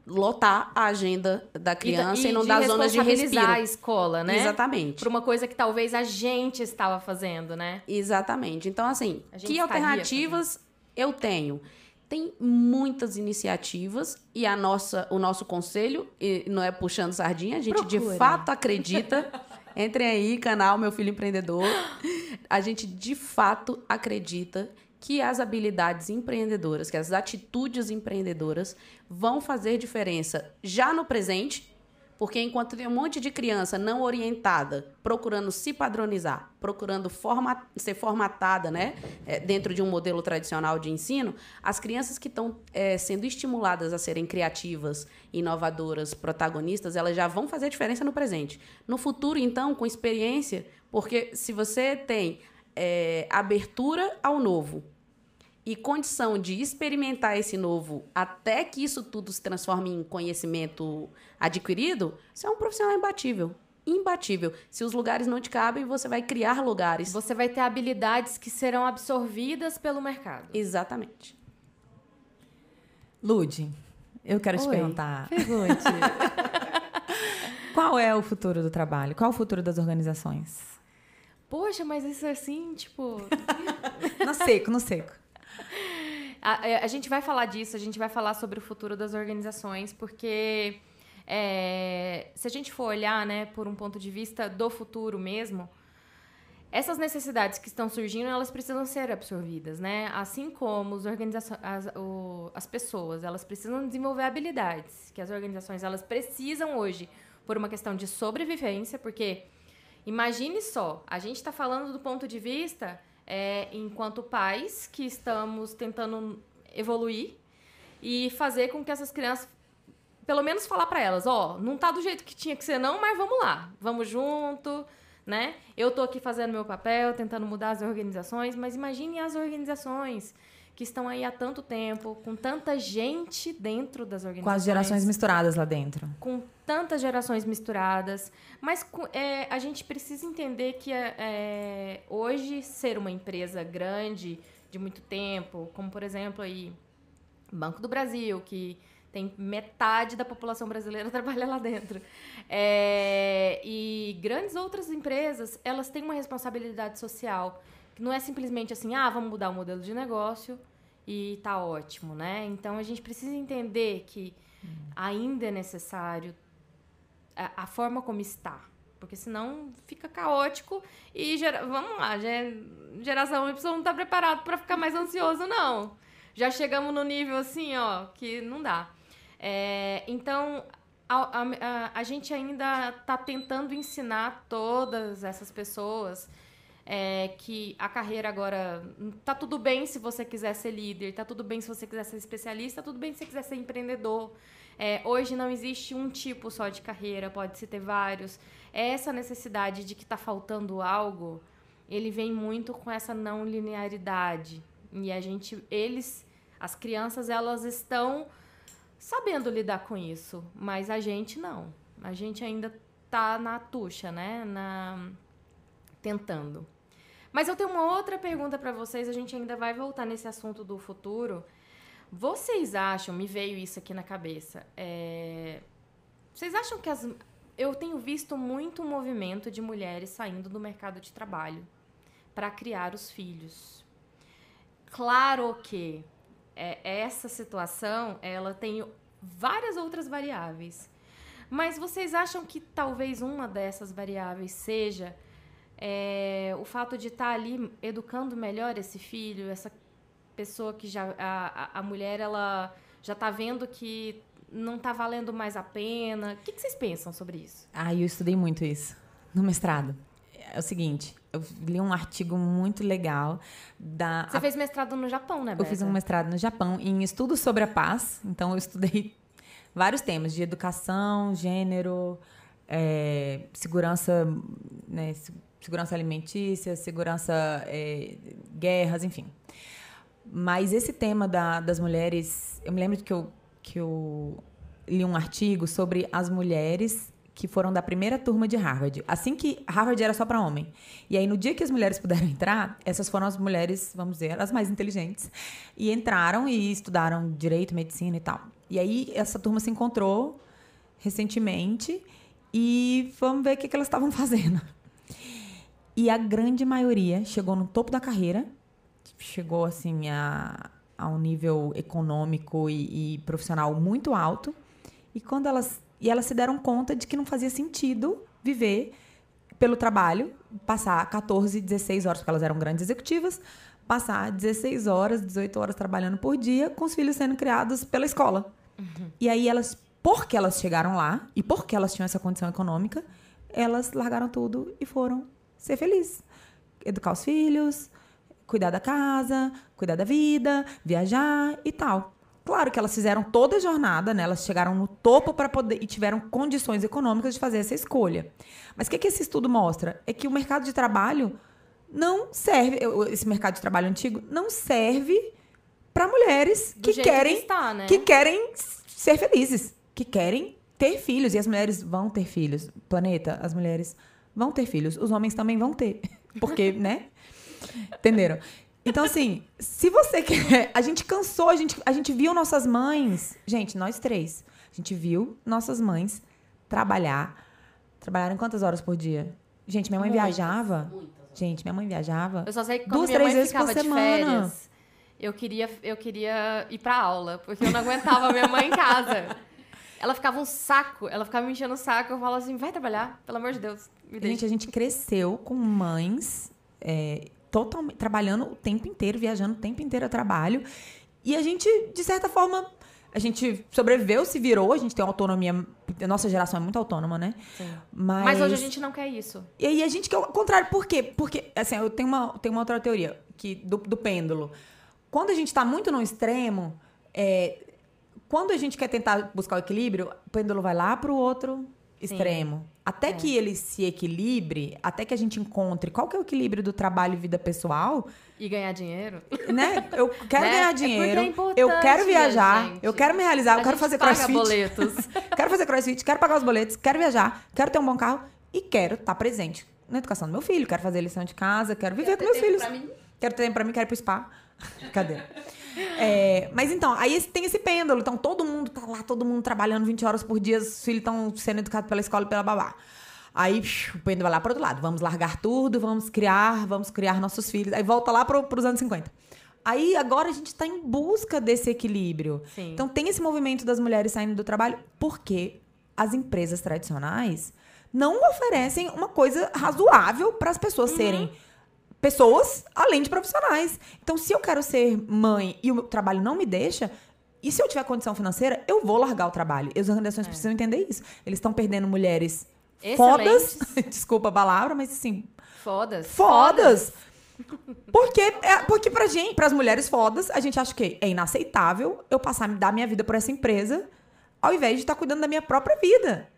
lotar a agenda da criança e, e, não dar zonas de respiro. a escola, né? Exatamente. Para uma coisa que talvez a gente estava fazendo, né? Exatamente. Então, assim, que alternativas eu tenho? Tem muitas iniciativas e a nossa, o nosso conselho, e não é puxando sardinha, a gente Procure. de fato acredita. Entrem aí, canal Meu Filho Empreendedor. A gente de fato acredita que as habilidades empreendedoras, que as atitudes empreendedoras vão fazer diferença já no presente porque enquanto tem um monte de criança não orientada, procurando se padronizar, procurando ser formatada né, é, dentro de um modelo tradicional de ensino, as crianças que estão é, sendo estimuladas a serem criativas, inovadoras, protagonistas, elas já vão fazer diferença no presente. No futuro, então, com experiência, porque se você tem é, abertura ao novo, e condição de experimentar esse novo até que isso tudo se transforme em conhecimento adquirido, você é um profissional imbatível. Imbatível. Se os lugares não te cabem, você vai criar lugares. Você vai ter habilidades que serão absorvidas pelo mercado. Exatamente. Lude, eu quero Oi. te perguntar. Pergunte. Qual é o futuro do trabalho? Qual é o futuro das organizações? Poxa, mas isso é assim, tipo. no seco, no seco. A, a, gente vai falar disso, a gente vai falar sobre o futuro das organizações, porque é, se a gente for olhar né, por um ponto de vista do futuro mesmo, essas necessidades que estão surgindo, elas precisam ser absorvidas, né? Assim como organizações, as, o, as pessoas, elas precisam desenvolver habilidades que as organizações elas precisam hoje por uma questão de sobrevivência, porque imagine só, a gente está falando do ponto de vista é, enquanto pais que estamos tentando evoluir e fazer com que essas crianças pelo menos falar para elas, ó, oh, não tá do jeito que tinha que ser não, mas vamos lá, vamos junto, né? Eu tô aqui fazendo meu papel, tentando mudar as organizações, mas imagine as organizações que estão aí há tanto tempo, com tanta gente dentro das organizações. Com as gerações misturadas lá dentro. Com tantas gerações misturadas. Mas é, a gente precisa entender que é, é, hoje ser uma empresa grande, de muito tempo, como por exemplo aí Banco do Brasil, que tem metade da população brasileira trabalha lá dentro. É, e grandes outras empresas, elas têm uma responsabilidade social. Não é simplesmente assim, ah, vamos mudar o modelo de negócio e tá ótimo, né? Então a gente precisa entender que ainda é necessário a, a forma como está. Porque senão fica caótico e gera, vamos lá, geração Y não está preparado para ficar mais ansioso, não. Já chegamos no nível assim, ó, que não dá. É, então, a, a, a, gente ainda está tentando ensinar todas essas pessoas é, que a carreira agora tá tudo bem se você quiser ser líder, tá tudo bem se você quiser ser especialista, tá tudo bem se você quiser ser empreendedor. É, hoje não existe um tipo só de carreira, pode-se ter vários. Essa necessidade de que está faltando algo, ele vem muito com essa não linearidade. E a gente, eles, as crianças, elas estão sabendo lidar com isso, mas a gente não. A gente ainda tá na tucha, né? Na tentando. Mas eu tenho uma outra pergunta para vocês, a gente ainda vai voltar nesse assunto do futuro. Vocês acham, me veio isso aqui na cabeça, é... vocês acham que as. Eu tenho visto muito movimento de mulheres saindo do mercado de trabalho para criar os filhos. Claro que é, essa situação ela tem várias outras variáveis. Mas vocês acham que talvez uma dessas variáveis seja é, o fato de estar tá ali educando melhor esse filho, essa pessoa que já a, a mulher ela já está vendo que não está valendo mais a pena. O que, que vocês pensam sobre isso? Ah, eu estudei muito isso no mestrado. É o seguinte, eu li um artigo muito legal da. Você fez mestrado no Japão, né? Beta? Eu fiz um mestrado no Japão em estudos sobre a paz. Então eu estudei vários temas de educação, gênero, é, segurança, né, segurança alimentícia, segurança, é, guerras, enfim. Mas esse tema da, das mulheres, eu me lembro que eu, que eu li um artigo sobre as mulheres que foram da primeira turma de Harvard. Assim que Harvard era só para homem. E aí, no dia que as mulheres puderam entrar, essas foram as mulheres, vamos dizer, as mais inteligentes. E entraram e estudaram direito, medicina e tal. E aí, essa turma se encontrou recentemente e vamos ver o que, que elas estavam fazendo. E a grande maioria chegou no topo da carreira, chegou assim a, a um nível econômico e, e profissional muito alto. E quando elas e elas se deram conta de que não fazia sentido viver pelo trabalho, passar 14, 16 horas, porque elas eram grandes executivas, passar 16 horas, 18 horas trabalhando por dia, com os filhos sendo criados pela escola. Uhum. E aí elas, porque elas chegaram lá e porque elas tinham essa condição econômica, elas largaram tudo e foram ser felizes. Educar os filhos, cuidar da casa, cuidar da vida, viajar e tal. Claro que elas fizeram toda a jornada, né? Elas chegaram no topo para poder e tiveram condições econômicas de fazer essa escolha. Mas o que, que esse estudo mostra? É que o mercado de trabalho não serve, esse mercado de trabalho antigo não serve para mulheres que querem, que, está, né? que querem ser felizes, que querem ter filhos e as mulheres vão ter filhos. Planeta, as mulheres vão ter filhos, os homens também vão ter, porque, né? Entenderam? Então, assim, se você quer. A gente cansou, a gente, a gente viu nossas mães. Gente, nós três. A gente viu nossas mães trabalhar. Trabalharam quantas horas por dia? Gente, minha mãe muitas, viajava. Muitas. Gente, minha mãe viajava. Eu só sei que duas, três vezes por semana. Férias, eu queria, eu queria ir pra aula, porque eu não aguentava minha mãe em casa. Ela ficava um saco, ela ficava me enchendo o saco. Eu falava assim, vai trabalhar, pelo amor de Deus. Gente, a gente cresceu com mães é, totalmente trabalhando o tempo inteiro, viajando o tempo inteiro a trabalho. E a gente, de certa forma, a gente sobreviveu, se virou, a gente tem autonomia. A nossa geração é muito autônoma, né? Sim. Mas, Mas hoje a gente não quer isso. E aí a gente quer o contrário. Por quê? Porque, assim, eu tenho uma, tenho uma outra teoria que, do, do pêndulo. Quando a gente tá muito no extremo, é, quando a gente quer tentar buscar o equilíbrio, o pêndulo vai lá pro outro extremo. Até É. que ele se equilibre, até que a gente encontre qual que é o equilíbrio do trabalho e vida pessoal, E ganhar dinheiro. né? Eu quero Né? ganhar É porque dinheiro, é eu quero viajar, gente. eu quero me realizar, eu A quero gente fazer crossfit. boletos. quero fazer crossfit, quero pagar os boletos, quero viajar, quero ter um bom carro e quero estar presente na educação do meu filho, quero fazer lição de casa, quero viver com meus filhos. Quero ter tempo pra mim, quero ir pro spa. Cadê? É, mas então, aí tem esse pêndulo. Então, todo mundo tá lá, todo mundo trabalhando 20 horas por dia, os filhos estão sendo educados pela escola e pela babá. Aí o pêndulo vai lá pro outro lado. Vamos largar tudo, vamos criar, vamos criar nossos filhos. Aí volta lá pro, pros anos 50. Aí agora a gente tá em busca desse equilíbrio. Sim. Então tem esse movimento das mulheres saindo do trabalho porque as empresas tradicionais não oferecem uma coisa razoável para as pessoas serem pessoas além de profissionais. Então, se eu quero ser mãe e o meu trabalho não me deixa, e se eu tiver condição financeira, eu vou largar o trabalho. E as organizações precisam entender isso. Eles estão perdendo mulheres fodas, desculpa a palavra, mas assim, Fodas. fodas. Porque, é, porque pra gente, pras mulheres fodas, a gente acha que é inaceitável eu passar a dar minha vida por essa empresa ao invés de estar cuidando da minha própria vida.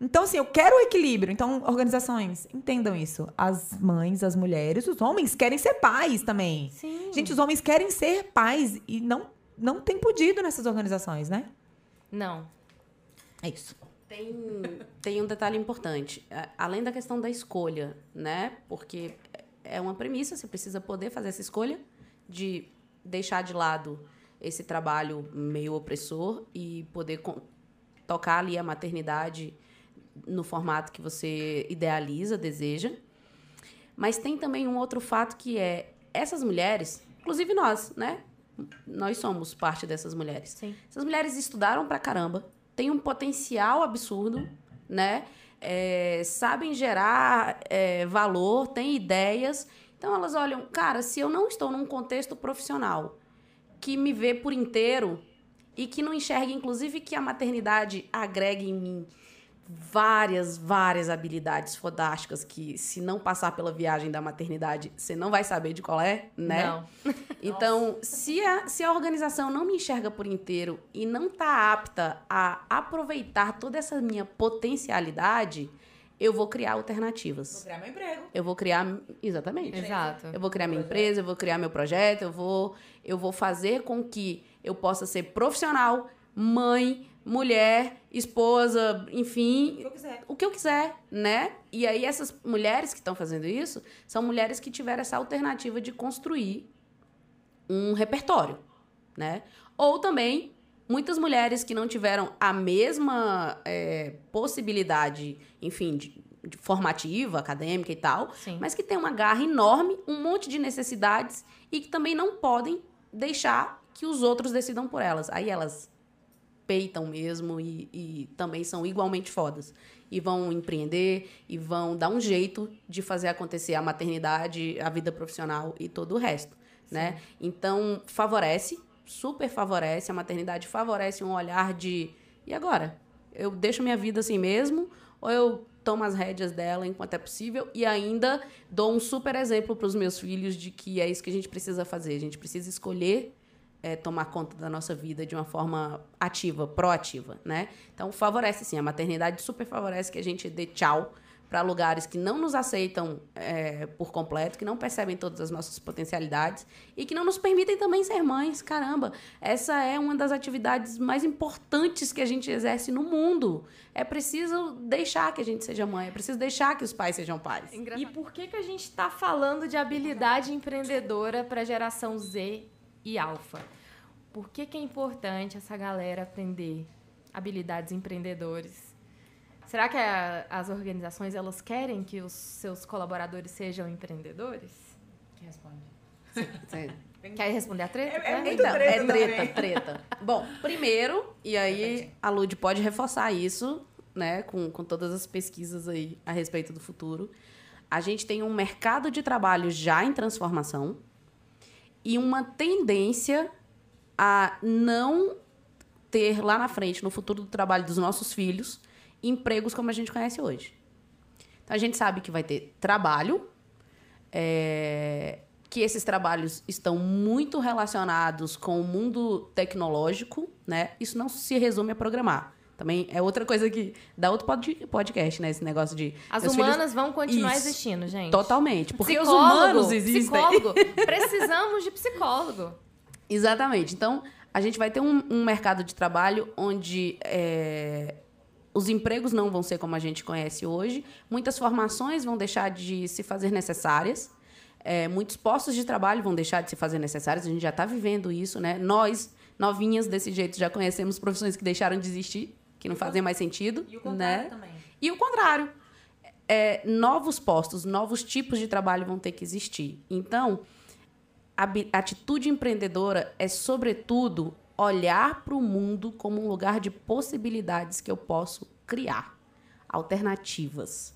Então, assim, eu quero o equilíbrio. Então, organizações, entendam isso. As mães, as mulheres, os homens querem ser pais também. Sim. Gente, os homens querem ser pais e não, não tem podido nessas organizações, né? Não. É isso. Tem, tem um detalhe importante. Além da questão da escolha, né? Porque é uma premissa, você precisa poder fazer essa escolha de deixar de lado esse trabalho meio opressor e poder tocar ali a maternidade no formato que você idealiza, deseja. Mas tem também um outro fato que é essas mulheres, inclusive nós, né? Nós somos parte dessas mulheres. Sim. Essas mulheres estudaram pra caramba, têm um potencial absurdo, né? É, sabem gerar é, valor, têm ideias. Então elas olham, cara, se eu não estou num contexto profissional que me vê por inteiro e que não enxerga, inclusive, que a maternidade agregue em mim várias, várias habilidades fodásticas que, se não passar pela viagem da maternidade, você não vai saber de qual é, né? Não. Então, se a, se a organização não me enxerga por inteiro e não está apta a aproveitar toda essa minha potencialidade, eu vou criar alternativas. criar meu emprego. Eu vou criar. Exatamente. Exato. Eu vou criar minha empresa, eu vou criar meu projeto, eu vou, eu vou fazer com que eu possa ser profissional, mãe, mulher, esposa, enfim, eu quiser. o que eu quiser, né? E aí essas mulheres que estão fazendo isso são mulheres que tiveram essa alternativa de construir um repertório, né? Ou também muitas mulheres que não tiveram a mesma é, possibilidade, enfim, de, de formativa, acadêmica e tal, Sim. mas que tem uma garra enorme, um monte de necessidades e que também não podem deixar que os outros decidam por elas. Aí elas peitam mesmo e, e também são igualmente fodas. E vão empreender e vão dar um jeito de fazer acontecer a maternidade, a vida profissional e todo o resto, né? Então, favorece, super favorece, a maternidade favorece um olhar de e agora? Eu deixo minha vida assim mesmo ou eu tomo as rédeas dela enquanto é possível e ainda dou um super exemplo para os meus filhos de que é isso que a gente precisa fazer. A gente precisa escolher é, tomar conta da nossa vida de uma forma ativa, proativa, né? Então favorece sim, a maternidade super favorece que a gente dê tchau para lugares que não nos aceitam é, por completo, que não percebem todas as nossas potencialidades e que não nos permitem também ser mães. Caramba, essa é uma das atividades mais importantes que a gente exerce no mundo. É preciso deixar que a gente seja mãe, é preciso deixar que os pais sejam pais. E por que, que a gente está falando de habilidade empreendedora para a geração Z e Alfa? Por que, que é importante essa galera aprender habilidades empreendedores? Será que a- as organizações elas querem que os seus colaboradores sejam empreendedores? Responde. Sim. Quer responder a treta? É- é muito Então, treta é treta, também. treta. Bom, primeiro, e aí a Lud pode reforçar isso, né, com, com todas as pesquisas aí a respeito do futuro. A gente tem um mercado de trabalho já em transformação e uma tendência a não ter lá na frente, no futuro do trabalho dos nossos filhos, empregos como a gente conhece hoje. Então a gente sabe que vai ter trabalho, é, que esses trabalhos estão muito relacionados com o mundo tecnológico, né? Isso não se resume a programar. Também é outra coisa que dá outro pod- podcast, né? Esse negócio de As meus filhos- humanas vão continuar Isso. existindo, gente. totalmente, porque os Psicólogo, humanos existem. Psicólogo. Precisamos de psicólogo. Exatamente. Então, a gente vai ter um, um mercado de trabalho onde é, os empregos não vão ser como a gente conhece hoje, muitas formações vão deixar de se fazer necessárias, é, muitos postos de trabalho vão deixar de se fazer necessários, a gente já está vivendo isso, né? Nós, novinhas desse jeito, já conhecemos profissões que deixaram de existir, que não fazem mais sentido, E o contrário né? também. E o contrário. É, novos postos, novos tipos de trabalho vão ter que existir. Então, atitude empreendedora é, sobretudo, olhar para o mundo como um lugar de possibilidades que eu posso criar, alternativas.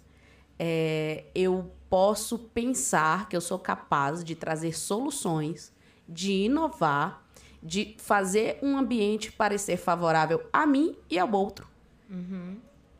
É, eu posso pensar que eu sou capaz de trazer soluções, de inovar, de fazer um ambiente parecer favorável a mim e ao outro.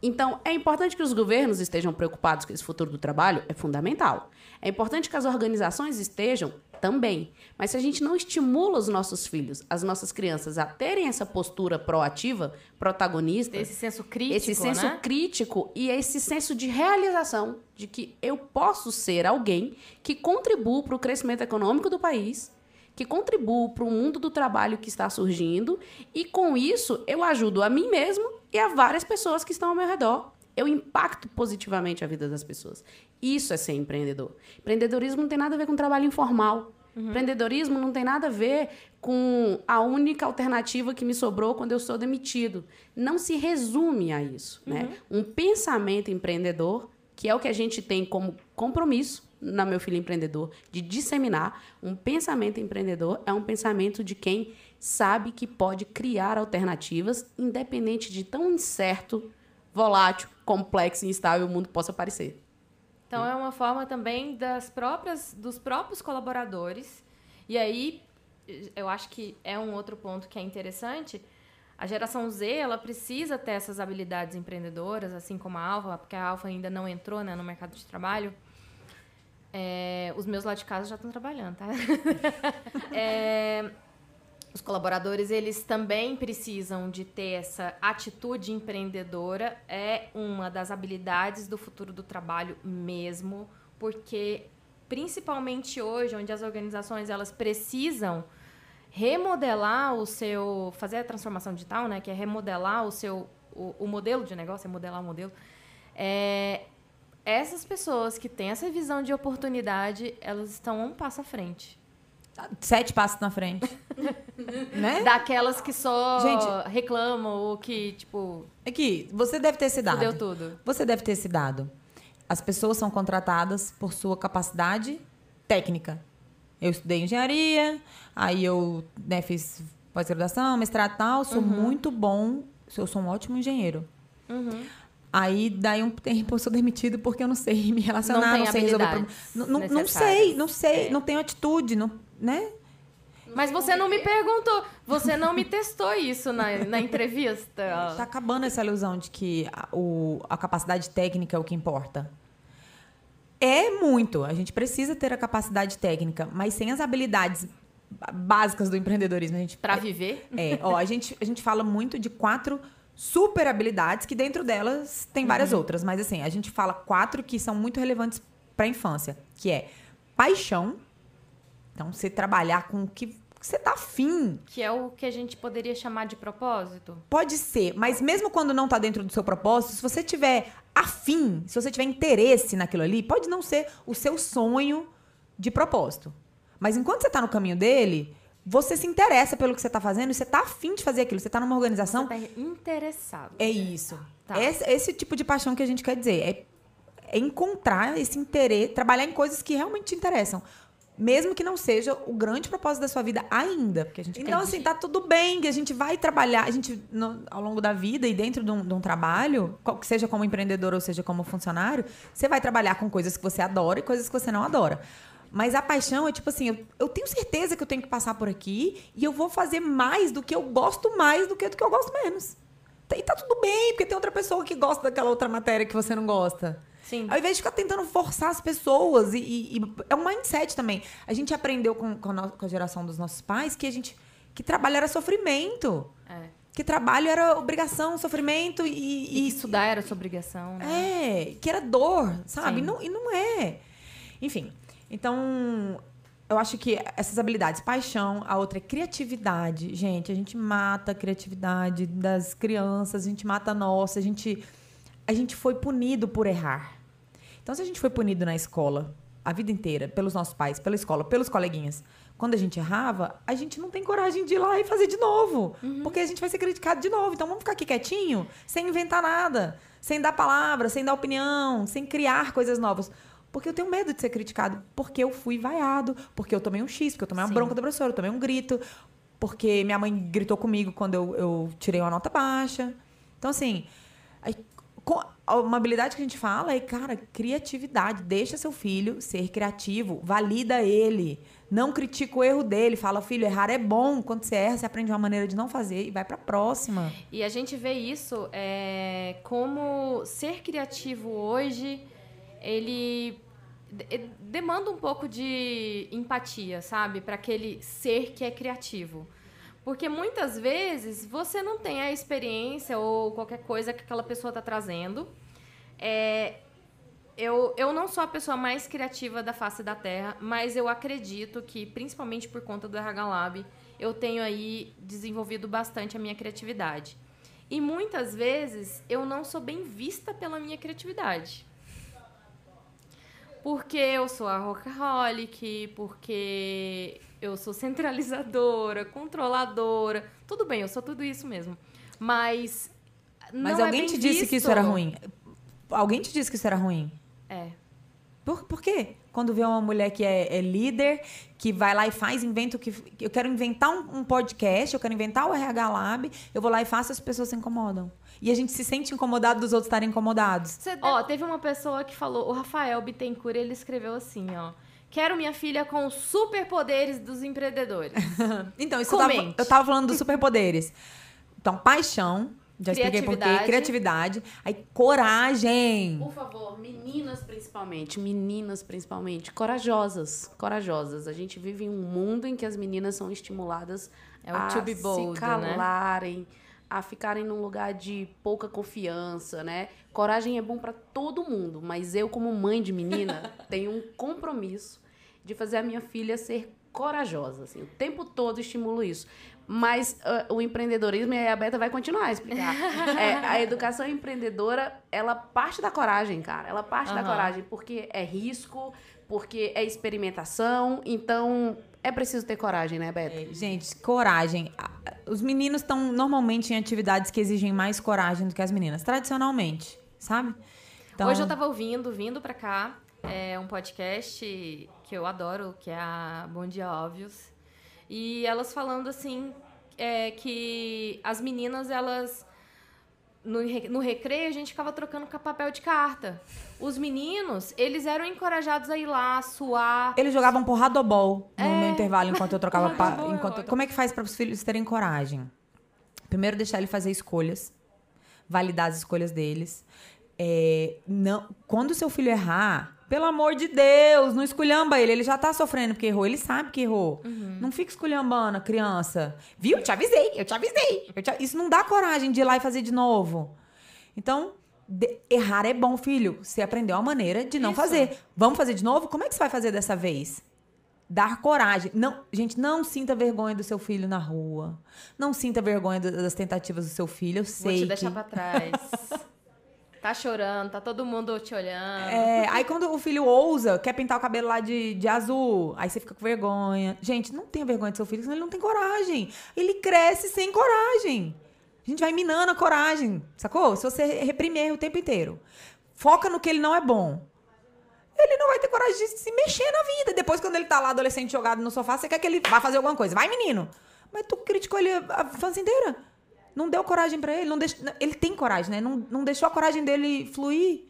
Então, é importante que os governos estejam preocupados com esse futuro do trabalho, é fundamental. É importante que as organizações estejam também. Mas se a gente não estimula os nossos filhos, as nossas crianças a terem essa postura proativa, protagonista, Esse senso crítico, esse senso né? crítico e esse senso de realização de que eu posso ser alguém que contribua para o crescimento econômico do país, que contribua para o mundo do trabalho que está surgindo e com isso eu ajudo a mim mesmo e a várias pessoas que estão ao meu redor. Eu impacto positivamente a vida das pessoas. Isso é ser empreendedor. Empreendedorismo não tem nada a ver com trabalho informal. Empreendedorismo não tem nada a ver com a única alternativa que me sobrou quando eu sou demitido. Não se resume a isso. Né? Um pensamento empreendedor, que é o que a gente tem como compromisso na Meu Filho Empreendedor, de disseminar, um pensamento empreendedor é um pensamento de quem sabe que pode criar alternativas, independente de tão incerto, volátil, complexo e instável o mundo possa parecer. Então é uma forma também das próprias, dos próprios colaboradores. E aí, eu acho que é um outro ponto que é interessante. A geração Z, ela precisa ter essas habilidades empreendedoras, assim como a Alfa, porque a Alfa ainda não entrou né, no mercado de trabalho. É, os meus lá de casa já estão trabalhando, tá? É, os colaboradores, eles também precisam de ter essa atitude empreendedora. É uma das habilidades do futuro do trabalho mesmo, porque principalmente hoje, onde as organizações elas precisam remodelar o seu, fazer a transformação digital, né, que é remodelar o seu o, o modelo de negócio, é modelar o modelo. É, essas pessoas que têm essa visão de oportunidade, elas estão um passo à frente. Sete passos na frente. né? Daquelas que só Gente- reclamam ou que, tipo, É que você deve ter esse dado. fudeu tudo. Você deve ter esse dado. As pessoas são contratadas por sua capacidade técnica. Eu estudei engenharia, aí eu né, fiz pós-graduação, mestrado e tal, sou muito bom, eu sou um ótimo engenheiro. Uhum. Aí, daí um tempo eu sou demitido porque eu não sei me relacionar, Não não, sei resolver problema. habilidades Não, não, sei, não sei, É. não tenho atitude, não, né? Mas você não me perguntou, você não me testou isso na, na entrevista. Tá acabando essa ilusão de que a, o, a capacidade técnica é o que importa. É muito. A gente precisa ter a capacidade técnica, mas sem as habilidades básicas do empreendedorismo. A gente, Pra viver? é, ó, a gente, a gente fala muito de quatro super habilidades, que dentro delas tem várias outras. Mas assim, a gente fala quatro que são muito relevantes para a infância, que é paixão. Então, você trabalhar com o que você tá afim. Que é o que a gente poderia chamar de propósito. Pode ser, mas mesmo quando não tá dentro do seu propósito, se você tiver afim, se você tiver interesse naquilo ali, pode não ser o seu sonho de propósito. Mas enquanto você tá no caminho dele, você se interessa pelo que você tá fazendo você tá afim de fazer aquilo. Você tá numa organização. Você tá interessado. É isso. Tá. Esse, esse tipo de paixão que a gente quer dizer. É, é encontrar esse interesse, trabalhar em coisas que realmente te interessam. Mesmo que não seja o grande propósito da sua vida ainda. Porque a gente então, assim, tá tudo bem, que a gente vai trabalhar, a gente, no, ao longo da vida e dentro de um, de um trabalho, seja como empreendedor ou seja como funcionário, você vai trabalhar com coisas que você adora e coisas que você não adora. Mas a paixão é tipo assim, eu, eu, tenho certeza que eu tenho que passar por aqui e eu vou fazer mais do que eu gosto mais do que do que eu gosto menos. E tá tudo bem, porque tem outra pessoa que gosta daquela outra matéria que você não gosta. Sim. Ao invés de ficar tentando forçar as pessoas. E, e, e é um mindset também. A gente aprendeu com, com, a, com, a, geração dos nossos pais que a gente. que trabalho era sofrimento. É. Que trabalho era obrigação, sofrimento e. E, e estudar era sua obrigação, né? É, que era dor, sabe? E não, e não é. Enfim. Então, eu acho que essas habilidades, paixão, a outra é criatividade. Gente, a gente mata a criatividade das crianças, a gente mata a nossa, a gente, a gente foi punido por errar. Então, se a gente foi punido na escola a vida inteira, pelos nossos pais, pela escola, pelos coleguinhas, quando a gente errava, a gente não tem coragem de ir lá e fazer de novo. Uhum. Porque a gente vai ser criticado de novo. Então vamos ficar aqui quietinho, sem inventar nada, sem dar palavra, sem dar opinião, sem criar coisas novas. Porque eu tenho medo de ser criticado. Porque eu fui vaiado. Porque eu tomei um X, porque eu tomei uma Sim. bronca da professora, eu tomei um grito. Porque minha mãe gritou comigo quando eu, eu tirei uma nota baixa. Então, assim, uma habilidade que a gente fala é, cara, criatividade. Deixa seu filho ser criativo, valida ele. Não critica o erro dele. Fala, filho, errar é bom. Quando você erra, você aprende uma maneira de não fazer e vai para a próxima. E a gente vê isso é, como ser criativo hoje ele demanda um pouco de empatia, sabe? Para aquele ser que é criativo. Porque muitas vezes você não tem a experiência ou qualquer coisa que aquela pessoa está trazendo. É, eu, eu não sou a pessoa mais criativa da face da Terra, mas eu acredito que, principalmente por conta do RH Lab, eu tenho aí desenvolvido bastante a minha criatividade. E muitas vezes eu não sou bem vista pela minha criatividade. Porque eu sou a rockaholic, porque eu sou centralizadora, controladora. Tudo bem, eu sou tudo isso mesmo. Mas. Mas é alguém é te disse visto. que isso era ruim. Alguém te disse que isso era ruim? É. Por, por quê? Quando vê uma mulher que é, é líder, que vai lá e faz, inventa o que. Eu quero inventar um, um, podcast, eu quero inventar o RH Lab, eu vou lá e faço, as pessoas se incomodam. E a gente se sente incomodado dos outros estarem incomodados. Ó, teve uma pessoa que falou, o Rafael Bittencourt, ele escreveu assim, ó. Quero minha filha com os superpoderes dos empreendedores. então, isso eu tava, eu tava falando dos superpoderes. Então, paixão, já expliquei por quê. Criatividade. Aí, coragem. Por favor, meninas principalmente. Meninas principalmente. Corajosas. Corajosas. A gente vive em um mundo em que as meninas são estimuladas é a bold, se né? calarem, né? A ficarem num lugar de pouca confiança, né? Coragem é bom para todo mundo, mas eu, como mãe de menina, tenho um compromisso de fazer a minha filha ser corajosa. Assim, o tempo todo estimulo isso. Mas uh, o empreendedorismo, e a Beta vai continuar a explicar. é, a educação empreendedora, ela parte da coragem, cara. Ela parte uhum. da coragem, porque é risco, porque é experimentação. Então, é preciso ter coragem, né, Beto? É, gente, coragem. Os meninos estão normalmente em atividades que exigem mais coragem do que as meninas, tradicionalmente, sabe? Então... Hoje eu tava ouvindo, vindo pra cá, é um podcast que eu adoro, que é a Bom Dia Óbvios. E elas falando assim, é, que as meninas, elas no, no recreio a gente ficava trocando papel de carta. Os meninos, eles eram encorajados a ir lá, suar. Eles jogavam porradobol no é. meu intervalo enquanto eu trocava. pa... enquanto... Como é que faz para os filhos terem coragem? Primeiro, deixar ele fazer escolhas, validar as escolhas deles. É, não, quando o seu filho errar, pelo amor de Deus, não esculhamba ele. Ele já tá sofrendo porque errou. Ele sabe que errou. Uhum. Não fica esculhambando a criança. Viu? Eu te avisei, eu te avisei. Eu te... Isso não dá coragem de ir lá e fazer de novo. Então, de... errar é bom, filho. Você aprendeu a maneira de não Isso. fazer. Vamos fazer de novo? Como é que você vai fazer dessa vez? Dar coragem. Não, gente, não sinta vergonha do seu filho na rua. Não sinta vergonha das tentativas do seu filho. Eu sei. Vou te deixar pra trás. Tá chorando, tá todo mundo te olhando. É, aí quando o filho ousa, quer pintar o cabelo lá de, de azul, aí você fica com vergonha. Gente, não tenha vergonha do seu filho, senão ele não tem coragem. Ele cresce sem coragem. A gente vai minando a coragem, sacou? Se você reprimir o tempo inteiro. Foca no que ele não é bom. ele não vai ter coragem de se mexer na vida. Depois, quando ele tá lá, adolescente, jogado no sofá, você quer que ele vá fazer alguma coisa. Vai, menino! Mas tu criticou ele a infância inteira. Não deu coragem para ele. Não deix... Ele tem coragem, né? Não, não deixou a coragem dele fluir.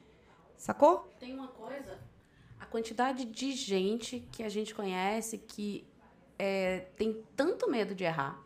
Sacou? Tem uma coisa. A quantidade de gente que a gente conhece que é, tem tanto medo de errar.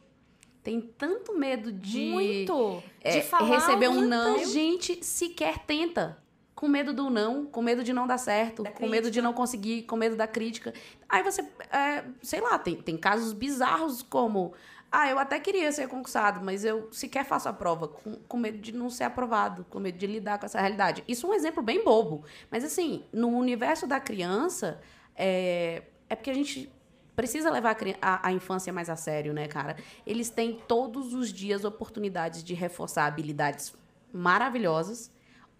Tem tanto medo de. Muito! é, de falar receber um muito. não. Gente sequer tenta. Com medo do não, com medo de não dar certo, Da com medo de não conseguir, com medo da crítica. Aí você, é, sei lá, tem, tem casos bizarros como. Ah, eu até queria ser concursado, mas eu sequer faço a prova, com, com medo de não ser aprovado, com medo de lidar com essa realidade. Isso é um exemplo bem bobo. Mas, assim, no universo da criança, é, é porque a gente precisa levar a, a infância mais a sério, né, cara? Eles têm todos os dias oportunidades de reforçar habilidades maravilhosas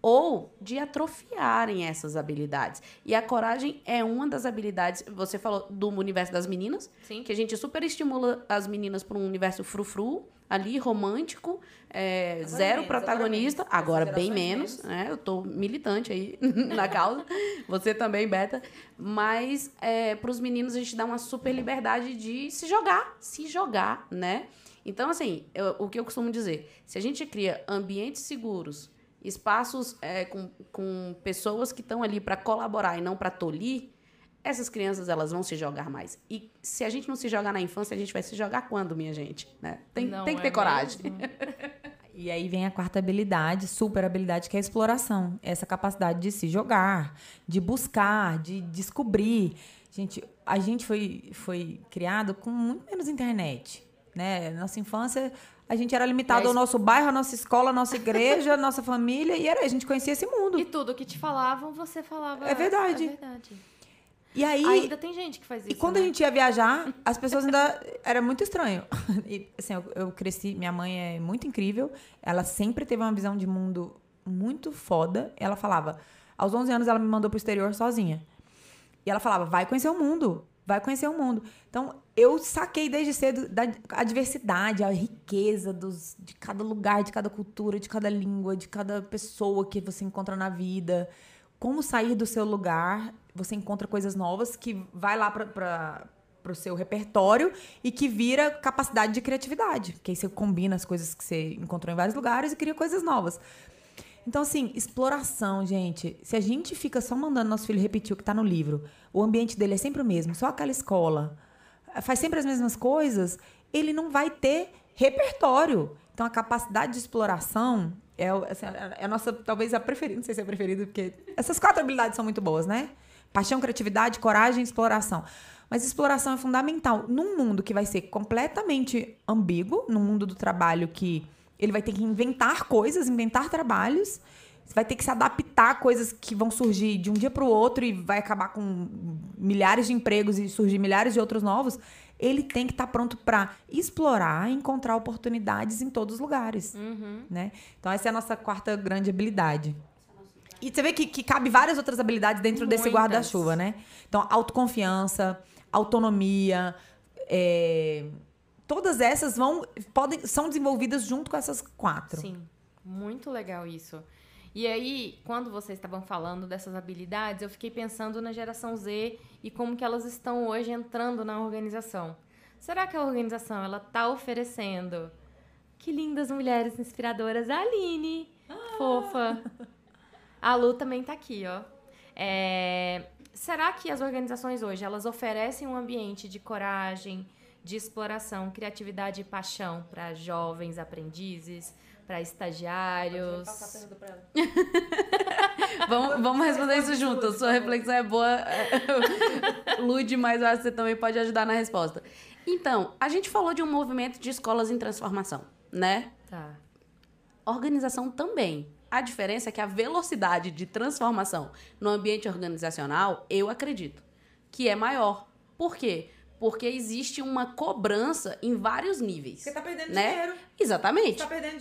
ou de atrofiarem essas habilidades. E a coragem é uma das habilidades. Você falou do universo das meninas, Sim. que a gente super estimula as meninas para um universo frufru, ali, romântico, é, zero menos, protagonista, agora agora, menos. bem menos, gerações né? Eu tô militante aí na causa, você também, Beta. Mas para os meninos a gente dá uma super liberdade de se jogar, se jogar, né? Então, assim, eu- o que eu costumo dizer, se a gente cria ambientes seguros, espaços é, com, com pessoas que estão ali para colaborar e não para tolir, essas crianças elas vão se jogar mais. E se a gente não se jogar na infância, a gente vai se jogar quando, minha gente? Né? Tem, Não tem que é ter coragem. mesmo? E aí vem a quarta habilidade, super habilidade, que é a exploração. Essa capacidade de se jogar, de buscar, de descobrir. Gente, a gente foi, foi criado com muito menos internet. Né? Nossa infância, a gente era limitado ao nosso bairro, à nossa escola, à nossa igreja, à nossa família, e era, a gente conhecia esse mundo. E tudo que te falavam, você falava. É verdade. É verdade. E aí. Ainda tem gente que faz isso. E quando né? a gente ia viajar, as pessoas ainda. Era muito estranho. E, assim, eu, eu cresci. Minha mãe é muito incrível. Ela sempre teve uma visão de mundo muito foda. Ela falava. Aos 11 anos, ela me mandou pro exterior sozinha. E ela falava: vai conhecer o mundo. Vai conhecer o mundo. Então, eu saquei desde cedo da, a diversidade, a riqueza dos, de cada lugar, de cada cultura, de cada língua, de cada pessoa que você encontra na vida. Como sair do seu lugar, você encontra coisas novas que vai lá para o seu repertório e que vira capacidade de criatividade. Que aí você combina as coisas que você encontrou em vários lugares e cria coisas novas. Então, assim, exploração, gente. Se a gente fica só mandando nosso filho repetir o que tá no livro, o ambiente dele é sempre o mesmo, só aquela escola, faz sempre as mesmas coisas, ele não vai ter repertório. Então, a capacidade de exploração é, assim, é a nossa, talvez, a preferida. Não sei se é a preferida, porque essas quatro habilidades são muito boas, né? Paixão, criatividade, coragem e exploração. Mas exploração é fundamental num mundo que vai ser completamente ambíguo, num mundo do trabalho que ele vai ter que inventar coisas, inventar trabalhos. Você vai ter que se adaptar a coisas que vão surgir de um dia para o outro e vai acabar com milhares de empregos e surgir milhares de outros novos. Ele tem que estar pronto para explorar e encontrar oportunidades em todos os lugares. Né? Então, essa é a nossa quarta grande habilidade. E você vê que, que cabe várias outras habilidades dentro desse Muitas. guarda-chuva, né? Então, autoconfiança, autonomia, é, todas essas vão podem são desenvolvidas junto com essas quatro. Sim, muito legal isso. E aí, quando vocês estavam falando dessas habilidades, eu fiquei pensando na geração Z e como que elas estão hoje entrando na organização. Será que a organização ela tá oferecendo? Que lindas mulheres inspiradoras, a Aline, fofa. A Lu também tá aqui, ó. É, será que as organizações hoje elas oferecem um ambiente de coragem, de exploração, criatividade e paixão para jovens aprendizes, para estagiários? Vamos, vamos responder isso junto. Sua reflexão é boa. Lude, mas eu acho que você também pode ajudar na resposta. Então, a gente falou de um movimento de escolas em transformação, né? Tá. Organização também. A diferença é que a velocidade de transformação no ambiente organizacional, eu acredito, que é maior. Por quê? Porque existe uma cobrança em vários níveis. tá perdendo né? Exatamente. perdendo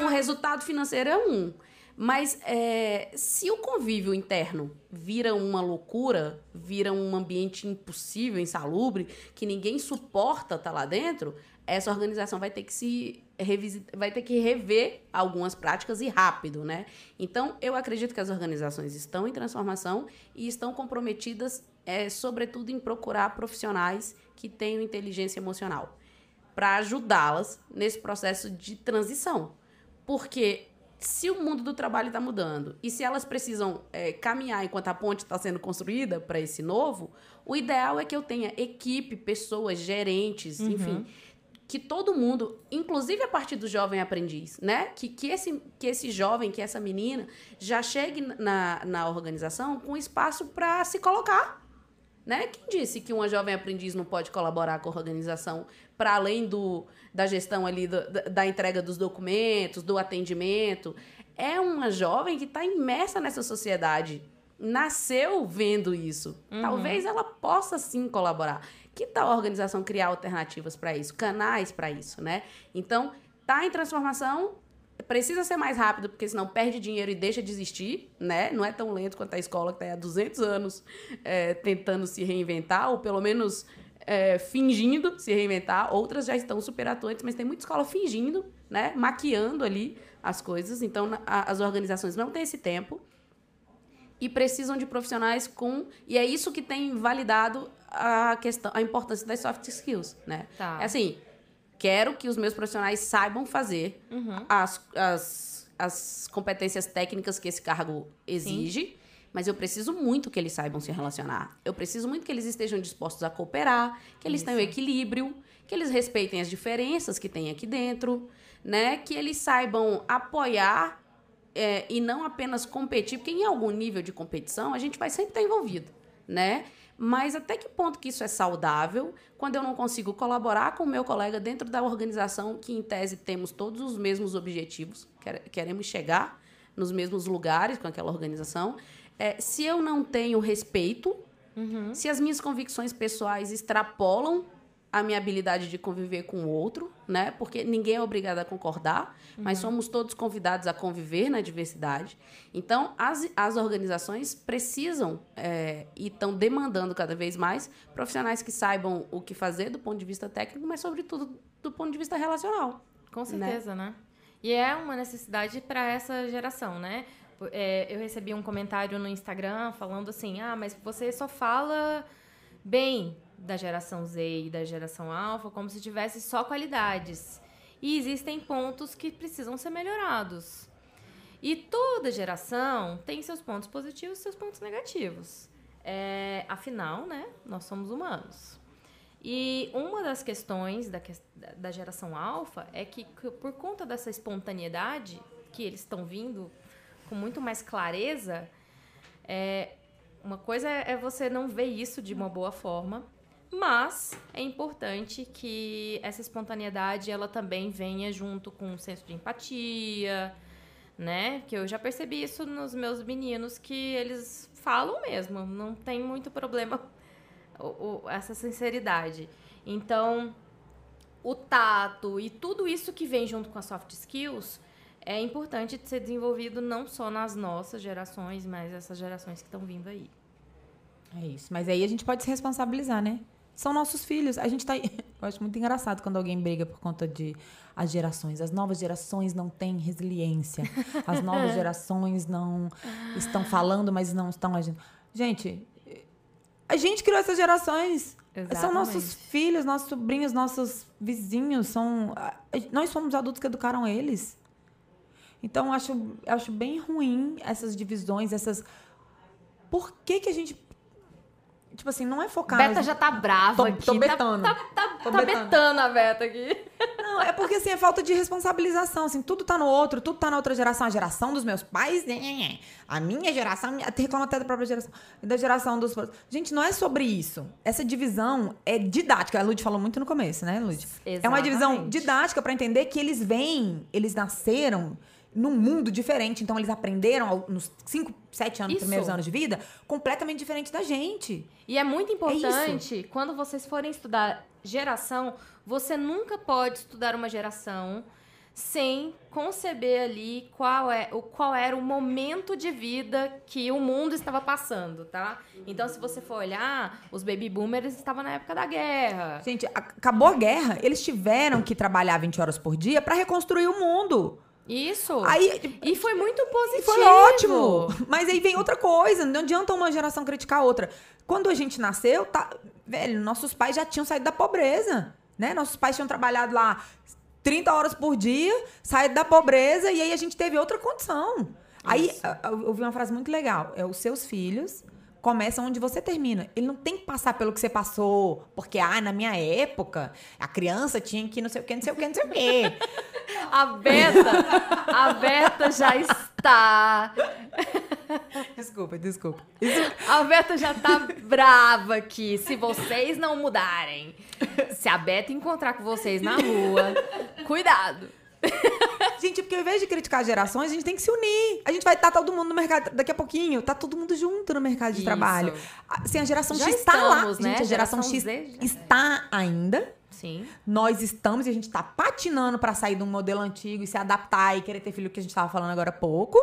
O, o resultado financeiro é um. Mas é, se o convívio interno vira uma loucura, vira um ambiente impossível, insalubre, que ninguém suporta estar tá lá dentro, essa organização vai ter que se revisitar, vai ter que rever algumas práticas e rápido, né? Então, eu acredito que as organizações estão em transformação e estão comprometidas, é, sobretudo, em procurar profissionais que tenham inteligência emocional para ajudá-las nesse processo de transição. Porque se o mundo do trabalho está mudando e se elas precisam é, caminhar enquanto a ponte está sendo construída para esse novo, o ideal é que eu tenha equipe, pessoas, gerentes, uhum. enfim, que todo mundo, inclusive a partir do jovem aprendiz, né? Que, que, esse, que esse jovem, que essa menina, já chegue na, na organização com espaço para se colocar. Né? Quem disse que uma jovem aprendiz não pode colaborar com a organização para além do, da gestão ali do, da, entrega dos documentos, do atendimento? É uma jovem que está imersa nessa sociedade, nasceu vendo isso. Uhum. Talvez ela possa sim colaborar. Que tal a organização criar alternativas para isso, canais para isso, né? Então, tá em transformação, precisa ser mais rápido, porque senão perde dinheiro e deixa de existir, né? Não é tão lento quanto a escola que está há 200 anos é, tentando se reinventar, ou pelo menos é, fingindo se reinventar. Outras já estão super atuantes, mas tem muita escola fingindo, né? Maquiando ali as coisas. Então, as organizações não têm esse tempo e precisam de profissionais com... E é isso que tem validado a questão, a importância das soft skills, né? Tá. É assim, quero que os meus profissionais saibam fazer uhum. as, as, as competências técnicas que esse cargo exige, Sim. mas eu preciso muito que eles saibam se relacionar. Eu preciso muito que eles estejam dispostos a cooperar, que eles Isso. tenham equilíbrio, que eles respeitem as diferenças que tem aqui dentro, né? Que eles saibam apoiar é, e não apenas competir, porque em algum nível de competição a gente vai sempre estar envolvido, né? Mas até que ponto que isso é saudável quando eu não consigo colaborar com o meu colega dentro da organização que, em tese, temos todos os mesmos objetivos, queremos chegar nos mesmos lugares com aquela organização. É, se eu não tenho respeito, uhum. se as minhas convicções pessoais extrapolam a minha habilidade de conviver com o outro, né? Porque ninguém é obrigado a concordar, uhum. mas somos todos convidados a conviver na diversidade. Então, as, as organizações precisam é, e estão demandando cada vez mais profissionais que saibam o que fazer do ponto de vista técnico, mas, sobretudo, do ponto de vista relacional. Com né? certeza, né? né? E é uma necessidade para essa geração, né? É, eu recebi um comentário no Instagram falando assim: ah, mas você só fala bem da geração Z e da geração Alpha como se tivesse só qualidades. E existem pontos que precisam ser melhorados. E toda geração tem seus pontos positivos e seus pontos negativos. É, afinal, né, nós somos humanos. E uma das questões da, da geração alfa é que, por conta dessa espontaneidade que eles estão vindo com muito mais clareza, é, uma coisa é você não ver isso de uma boa forma, mas é importante que essa espontaneidade ela também venha junto com um senso de empatia, né? Que eu já percebi isso nos meus meninos que eles falam mesmo, não tem muito problema essa sinceridade. Então, o tato e tudo isso que vem junto com as soft skills é importante de ser desenvolvido não só nas nossas gerações, mas essas gerações que estão vindo aí. É isso. Mas aí a gente pode se responsabilizar, né? São nossos filhos. A gente tá. Eu acho muito engraçado quando alguém briga por conta de as gerações. As novas gerações não têm resiliência. As novas gerações não estão falando, mas não estão agindo. Gente, a gente criou essas gerações. Exatamente. São nossos filhos, nossos sobrinhos, nossos vizinhos. São nós somos adultos que educaram eles. Então, eu acho, acho bem ruim essas divisões, essas. Por que, que a gente Tipo assim, não é focar. Beta já tá brava tô, aqui. Tô tá- betando. Tá, tá, tá, tá betando. a Beta aqui. Não, é porque assim, é falta de responsabilização. Assim, tudo tá no outro, tudo tá na outra geração. A geração dos meus pais, a minha geração, até reclama até da própria geração. Da geração dos. Gente, não é sobre isso. Essa divisão é didática. A Lud falou muito no começo, né, Lud? É uma divisão didática para entender que eles vêm, eles nasceram num mundo diferente. Então, eles aprenderam nos 5, 7 anos, Isso. primeiros anos de vida, completamente diferente da gente. E é muito é importante, é quando vocês forem estudar geração, você nunca pode estudar uma geração sem conceber ali qual, é, o, qual era o momento de vida que o mundo estava passando, tá? Então, se você for olhar, os baby boomers estavam na época da guerra. Gente, acabou a guerra, eles tiveram que trabalhar 20 horas por dia para reconstruir o mundo. Isso. Aí, e foi muito positivo. Foi ótimo. Mas aí vem outra coisa. Não adianta uma geração criticar a outra. Quando a gente nasceu, tá, velho, nossos pais já tinham saído da pobreza. Né? Nossos pais tinham trabalhado lá 30 horas por dia, saído da pobreza, e aí a gente teve outra condição. Aí eu ouvi uma frase muito legal. É os seus filhos começa onde você termina. Ele não tem que passar pelo que você passou, porque, ah, na minha época, a criança tinha que não sei o que, não sei o que, não sei o que. A Beta, a Beta já está. Desculpa, desculpa. A Beta já tá brava aqui. Se vocês não mudarem, se a Beta encontrar com vocês na rua, cuidado. Gente, porque ao invés de criticar gerações, a gente tem que se unir. A gente vai estar todo mundo no mercado daqui a pouquinho, tá todo mundo junto no mercado de Isso. trabalho. Assim, a geração Já X está lá. Né? Gente, a geração, geração X Z, está ainda. Sim. Nós estamos e a gente está patinando para sair de um modelo antigo e se adaptar e querer ter filho que a gente estava falando agora há pouco.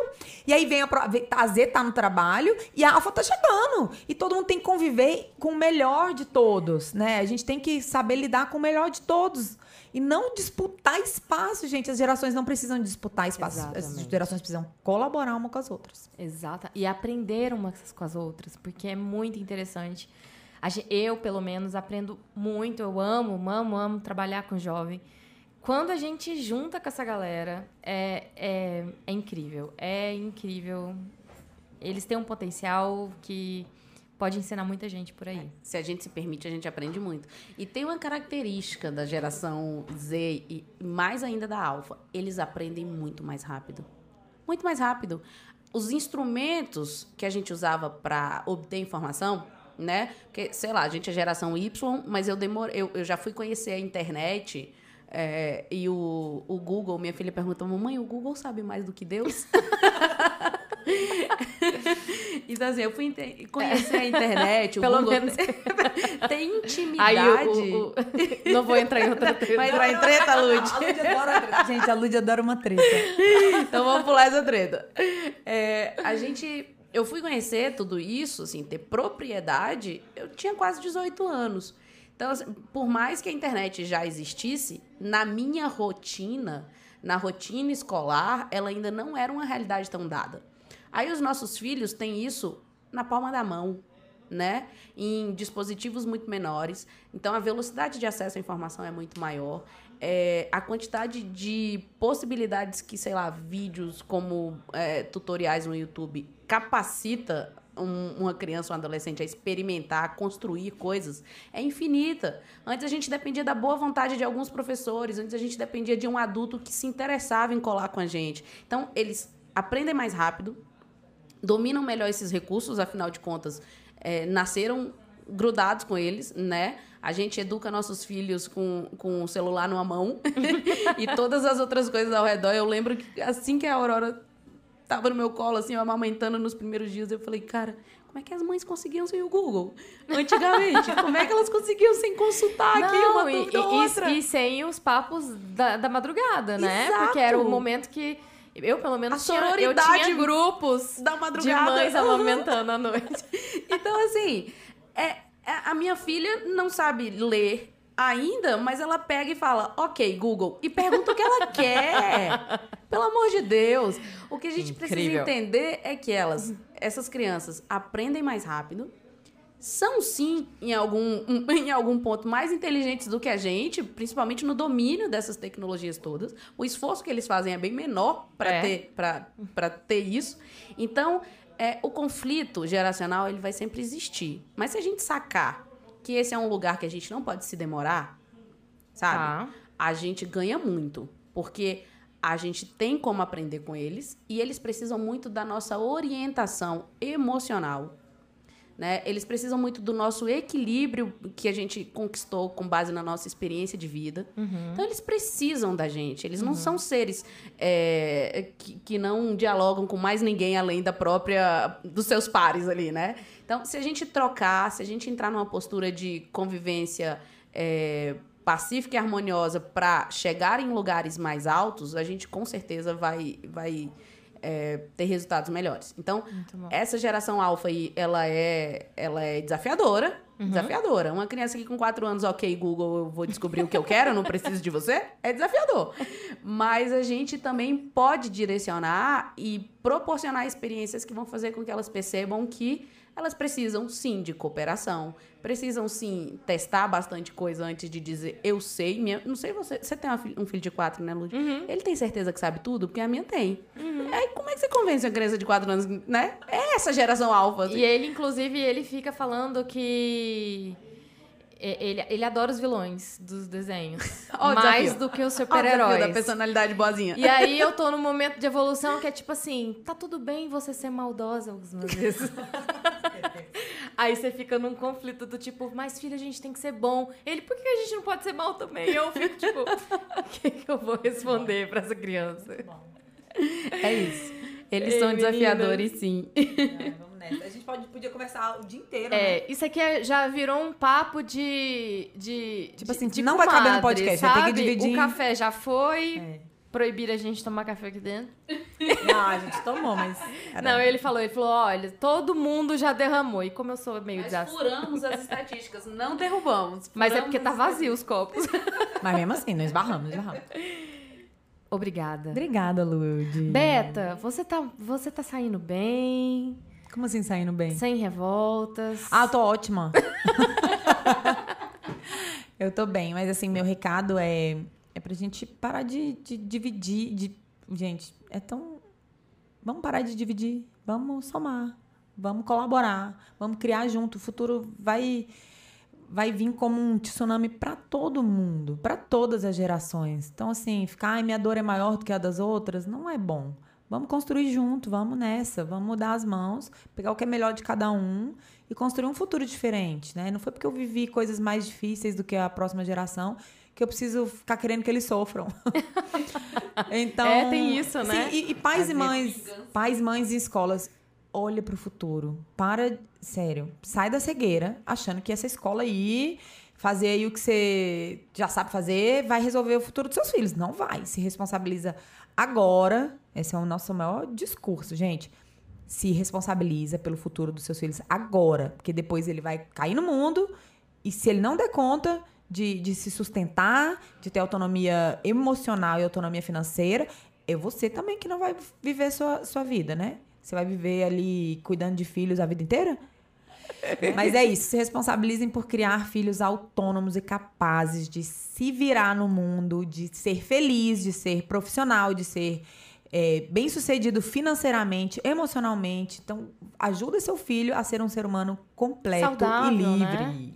E aí vem a, a Z tá no trabalho e a Alfa tá chegando. E todo mundo tem que conviver com o melhor de todos, né? A gente tem que saber lidar com o melhor de todos. E não disputar espaço, gente. As gerações não precisam disputar espaço. Exatamente. As gerações precisam colaborar uma com as outras. Exato. E aprender umas com as outras, porque é muito interessante. Eu, pelo menos, aprendo muito. Eu amo, amo, amo trabalhar com jovem. Quando a gente junta com essa galera, é, é, é incrível. É incrível. Eles têm um potencial que pode ensinar muita gente por aí. É, se a gente se permite, a gente aprende muito. E tem uma característica da geração Z e mais ainda da Alfa, eles aprendem muito mais rápido. Muito mais rápido. Os instrumentos que a gente usava para obter informação, né? Porque, sei lá, a gente é geração Y, mas eu demorei, eu, eu já fui conhecer a internet é, e o, o Google, minha filha perguntou, mamãe, o Google sabe mais do que Deus? então, assim, eu fui conhecer a internet, o Pelo Google. menos. tem intimidade. Aí, o, o, não vou entrar em outra treta. Vai entrar em treta, Lud? A Lud adora treta. Gente, a Lud adora uma treta. então vamos pular essa treta. É, a gente... Eu fui conhecer tudo isso, assim, ter propriedade, eu tinha quase 18 anos. Então, assim, por mais que a internet já existisse, na minha rotina, na rotina escolar, ela ainda não era uma realidade tão dada. Aí os nossos filhos têm isso na palma da mão, né? Em dispositivos muito menores. Então a velocidade de acesso à informação é muito maior. É, a quantidade de possibilidades que, sei lá, vídeos como é, tutoriais no YouTube capacita um, uma criança ou um adolescente a experimentar, a construir coisas, é infinita. Antes a gente dependia da boa vontade de alguns professores, antes a gente dependia de um adulto que se interessava em colar com a gente. Então, eles aprendem mais rápido, dominam melhor esses recursos, afinal de contas, é, nasceram grudados com eles, né? A gente educa nossos filhos com, com o celular numa mão e todas as outras coisas ao redor. Eu lembro que assim que a Aurora tava no meu colo, assim, eu amamentando nos primeiros dias, eu falei, cara, como é que as mães conseguiam sem o Google? Antigamente, como é que elas conseguiam sem consultar Não, aqui uma dúvida e, outra? E, e sem os papos da, da madrugada, né? Exato. Porque era o momento que eu, pelo menos, tinha, eu tinha grupos da madrugada. de mães amamentando à noite. então, assim, é, é, a minha filha não sabe ler ainda, mas ela pega e fala, ok, Google, e pergunta o que ela quer. Pelo amor de Deus. O que a gente Incrível. precisa entender é que elas, essas crianças, aprendem mais rápido, são sim, em algum, em algum ponto, mais inteligentes do que a gente, principalmente no domínio dessas tecnologias todas. O esforço que eles fazem é bem menor para é. ter, ter isso. Então, é, o conflito geracional ele vai sempre existir. Mas se a gente sacar que esse é um lugar que a gente não pode se demorar, sabe? Tá. A gente ganha muito. Porque a gente tem como aprender com eles e eles precisam muito da nossa orientação emocional né? Eles precisam muito do nosso equilíbrio que a gente conquistou com base na nossa experiência de vida. Uhum. Então, eles precisam da gente. Eles uhum. não são seres é, que, que não dialogam com mais ninguém além da própria... dos seus pares ali, né? Então, se a gente trocar, se a gente entrar numa postura de convivência... É, pacífica e harmoniosa para chegar em lugares mais altos, a gente com certeza vai, vai é, ter resultados melhores. Então, essa geração alfa aí, ela é, ela é desafiadora. Uhum. Desafiadora. Uma criança que com quatro anos, ok, Google, eu vou descobrir o que eu quero, eu não preciso de você, é desafiador. Mas a gente também pode direcionar e proporcionar experiências que vão fazer com que elas percebam que elas precisam sim de cooperação, precisam sim testar bastante coisa antes de dizer eu sei. Minha, não sei você. Você tem um filho de quatro, né, Lud? Uhum. Ele tem certeza que sabe tudo? Porque a minha tem. Uhum. Aí como é que você convence uma criança de quatro anos, né? É essa geração alfa. Assim. E ele, inclusive, ele fica falando que ele, ele adora os vilões dos desenhos. Oh, mais desafio. do que os super-heróis. da personalidade boazinha. E aí eu tô num momento de evolução que é tipo assim, tá tudo bem você ser maldosa algumas vezes. Aí você fica num conflito do tipo, mas filho, a gente tem que ser bom. Ele, por que a gente não pode ser mal também? Eu fico tipo, o que, que eu vou responder para essa criança? É isso. Eles Ei, são desafiadores, sim. É, vamos nessa. A gente pode, podia conversar o dia inteiro, é, né? Isso aqui é, já virou um papo de. de tipo assim, de não vai caber no podcast, sabe? ter que dividir. O café já foi. É. Proibir a gente tomar café aqui dentro. Não, a gente tomou, mas. Era... Não, ele falou, ele falou: olha, todo mundo já derramou. E como eu sou meio desastre. furamos as estatísticas, não derrubamos. Mas é porque tá vazio os copos. Mas mesmo assim, não esbarramos, esbarramos. Obrigada. Obrigada, Lude. Beta, você tá, você tá saindo bem. Como assim saindo bem? Sem revoltas. Ah, eu tô ótima. eu tô bem, mas assim, meu recado é, é pra gente parar de, de dividir. De, gente, é tão. Vamos parar de dividir. Vamos somar. Vamos colaborar. Vamos criar junto. O futuro vai vai vir como um tsunami para todo mundo, para todas as gerações. Então, assim, ficar, ai, minha dor é maior do que a das outras, não é bom. Vamos construir junto, vamos nessa, vamos mudar as mãos, pegar o que é melhor de cada um e construir um futuro diferente, né? Não foi porque eu vivi coisas mais difíceis do que a próxima geração que eu preciso ficar querendo que eles sofram. então, é, tem isso, né? Sim, e, e pais e mães, pais, mães e escolas, olha para o futuro. Para, sério, sai da cegueira achando que essa escola aí fazer aí o que você já sabe fazer vai resolver o futuro dos seus filhos. Não vai. Se responsabiliza agora. Esse é o nosso maior discurso, gente. Se responsabiliza pelo futuro dos seus filhos agora, porque depois ele vai cair no mundo e se ele não der conta de, de se sustentar, de ter autonomia emocional e autonomia financeira, é você também que não vai viver sua, sua vida, né? Você vai viver ali cuidando de filhos a vida inteira? Mas é isso, se responsabilizem por criar filhos autônomos e capazes de se virar no mundo, de ser feliz, de ser profissional, de ser é, bem sucedido financeiramente, emocionalmente. Então, ajuda seu filho a ser um ser humano completo Saudável, e livre. Né?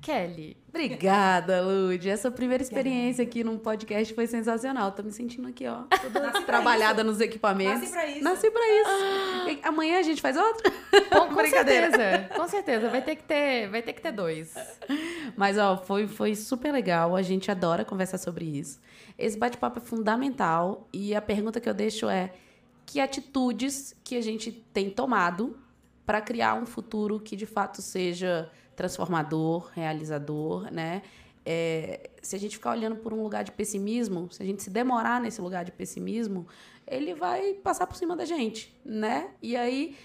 Kelly. Obrigada, Lud. Essa primeira experiência aqui num podcast foi sensacional. Tô me sentindo aqui, ó, toda trabalhada nos equipamentos. Nasci pra isso. Nasci pra isso. Ah. Amanhã a gente faz outro? Bom, com certeza. Com certeza. Vai ter que ter, vai ter que ter dois. Mas, ó, foi, foi super legal. A gente adora conversar sobre isso. Esse bate-papo é fundamental. E a pergunta que eu deixo é: que atitudes que a gente tem tomado para criar um futuro que de fato seja transformador, realizador, né? É, se a gente ficar olhando por um lugar de pessimismo, se a gente se demorar nesse lugar de pessimismo, ele vai passar por cima da gente, né? E aí,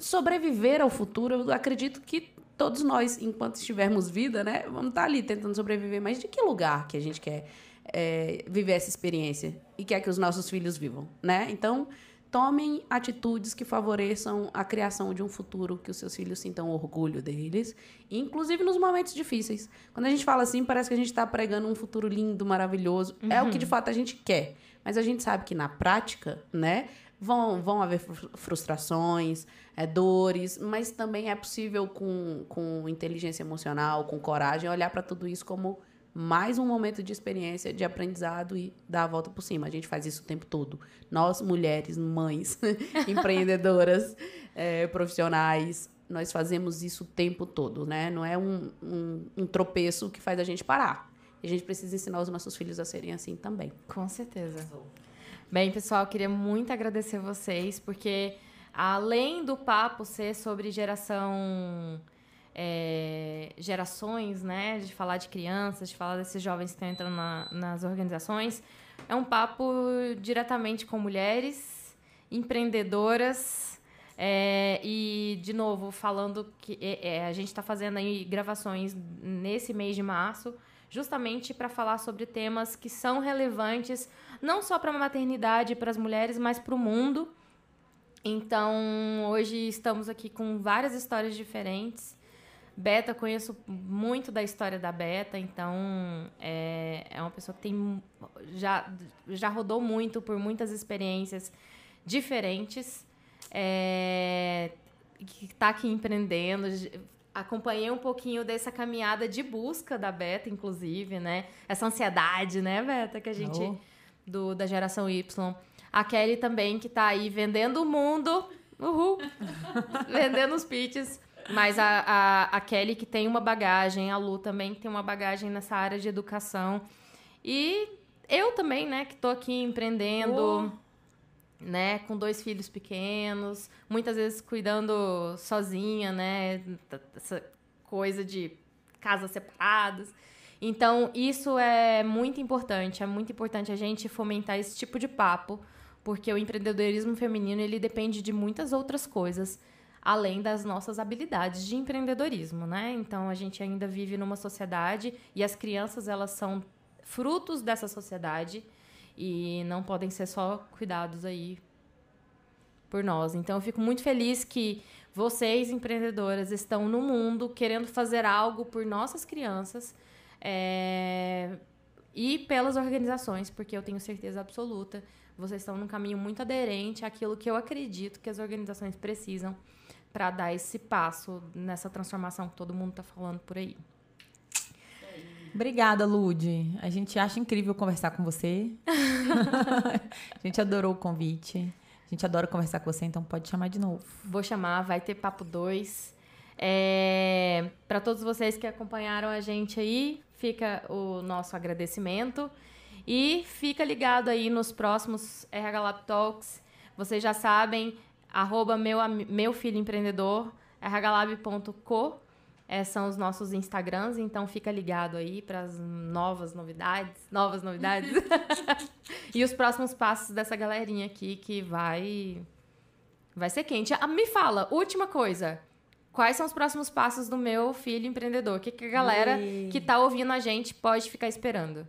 sobreviver ao futuro, eu acredito que todos nós, enquanto estivermos vida, né, vamos estar ali tentando sobreviver. Mas de que lugar que a gente quer é, viver essa experiência e quer que os nossos filhos vivam, né? Então, tomem atitudes que favoreçam a criação de um futuro que os seus filhos sintam orgulho deles, inclusive nos momentos difíceis. Quando a gente fala assim, parece que a gente está pregando um futuro lindo, maravilhoso. Uhum. É o que de uhum. fato a gente quer. Mas a gente sabe que na prática, né, vão, vão haver frustrações, é, dores, mas também é possível com, com inteligência emocional, com coragem, olhar para tudo isso como mais um momento de experiência, de aprendizado e dar a volta por cima. A gente faz isso o tempo todo. Nós, mulheres, mães, empreendedoras, é, profissionais, nós fazemos isso o tempo todo, né? Não é um, um, um tropeço que faz a gente parar. E a gente precisa ensinar os nossos filhos a serem assim também. Com certeza. Bem, pessoal, eu queria muito agradecer vocês, porque além do papo ser sobre geração é, gerações, né? De falar de crianças, de falar desses jovens que estão entrando na, nas organizações. É um papo diretamente com mulheres empreendedoras. É, e, de novo, falando que é, é a gente está fazendo aí gravações nesse mês de março, justamente para falar sobre temas que são relevantes não só para a maternidade e para as mulheres, mas para o mundo. Então, hoje estamos aqui com várias histórias diferentes. Beta, conheço muito da história da Beta, então é, é uma pessoa que tem já, já rodou muito por muitas experiências diferentes, é, que está aqui empreendendo. Acompanhei um pouquinho dessa caminhada de busca da Beta, inclusive, né? Essa ansiedade, né, Beta, que a gente. Oh. Do, da geração Y. A Kelly também, que está aí vendendo o mundo. Uhul! vendendo os pitches mas a, a, a Kelly que tem uma bagagem, a Lu também que tem uma bagagem nessa área de educação. E eu também, né, que tô aqui empreendendo, oh. né, com dois filhos pequenos, muitas vezes cuidando sozinha, né, essa coisa de casas separadas. Então, isso é muito importante, é muito importante a gente fomentar esse tipo de papo, porque o empreendedorismo feminino, ele depende de muitas outras coisas além das nossas habilidades de empreendedorismo, né? Então a gente ainda vive numa sociedade e as crianças elas são frutos dessa sociedade e não podem ser só cuidados aí por nós. Então eu fico muito feliz que vocês empreendedoras estão no mundo querendo fazer algo por nossas crianças é... e pelas organizações, porque eu tenho certeza absoluta vocês estão num caminho muito aderente àquilo que eu acredito que as organizações precisam para dar esse passo nessa transformação que todo mundo está falando por aí. Obrigada, Lude. A gente acha incrível conversar com você. a gente adorou o convite. A gente adora conversar com você, então pode chamar de novo. Vou chamar, vai ter papo 2. É, para todos vocês que acompanharam a gente aí, fica o nosso agradecimento. E fica ligado aí nos próximos RH Lab Talks. Vocês já sabem, arroba meu, meu filho empreendedor, rhlab.co. É, são os nossos Instagrams, então fica ligado aí para as novas novidades, novas novidades. e os próximos passos dessa galerinha aqui que vai vai ser quente. Ah, me fala, última coisa. Quais são os próximos passos do meu filho empreendedor? O que, que a galera e... que está ouvindo a gente pode ficar esperando?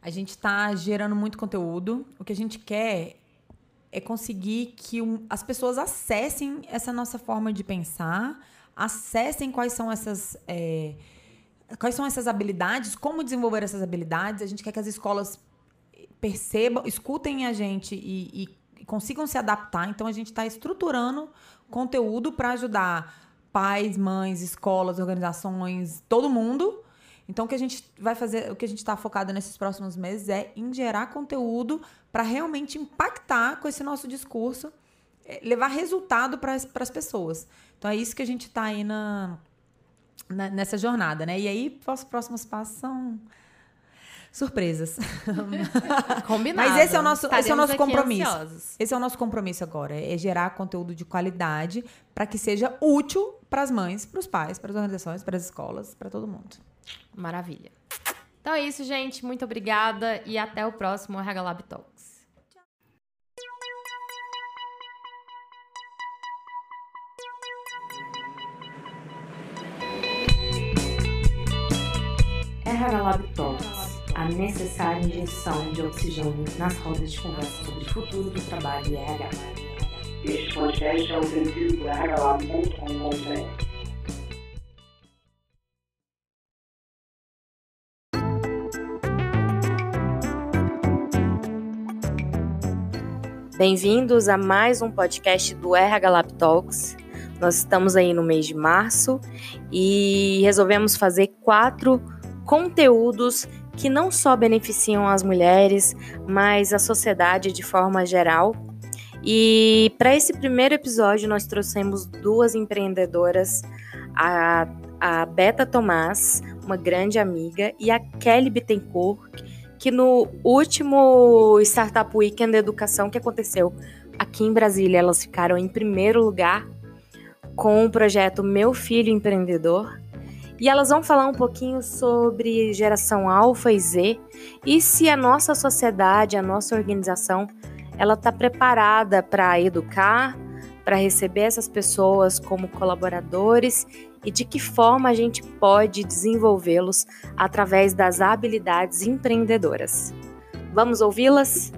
A gente está gerando muito conteúdo. O que a gente quer é conseguir que um, as pessoas acessem essa nossa forma de pensar, acessem quais são essas. É, quais são essas habilidades, como desenvolver essas habilidades. A gente quer que as escolas percebam, escutem a gente e, e consigam se adaptar. Então, a gente está estruturando conteúdo para ajudar pais, mães, escolas, organizações, todo mundo então, o que a gente vai fazer, o que a gente está focado nesses próximos meses é em gerar conteúdo para realmente impactar com esse nosso discurso, é, levar resultado para as pessoas. Então, é isso que a gente está aí na, na, nessa jornada, né? E aí, os próximos passos são surpresas. Combinado. Mas esse é o nosso, esse é o nosso compromisso. Ansiosos. Esse é o nosso compromisso agora, é gerar conteúdo de qualidade para que seja útil para as mães, para os pais, para as organizações, para as escolas, para todo mundo. Maravilha. Então é isso, gente. Muito obrigada e até o próximo RH Lab Talks. RH Lab Talks, a necessária injeção de oxigênio nas rodas de conversa sobre o futuro do trabalho e RH. Este podcast é oferecido por rhlab.com.br. Bem-vindos a mais um podcast do RH Lab Talks. Nós estamos aí no mês de março e resolvemos fazer quatro conteúdos que não só beneficiam as mulheres, mas a sociedade de forma geral. E para esse primeiro episódio, nós trouxemos duas empreendedoras, a, a Beta Tomás, uma grande amiga, e a Kelly Bittencourt, que no último Startup Weekend da Educação que aconteceu aqui em Brasília, elas ficaram em primeiro lugar com o projeto Meu Filho Empreendedor. E elas vão falar um pouquinho sobre geração alfa e Z e se a nossa sociedade, a nossa organização, ela está preparada para educar, para receber essas pessoas como colaboradores e de que forma a gente pode desenvolvê-los através das habilidades empreendedoras. Vamos ouvi-las?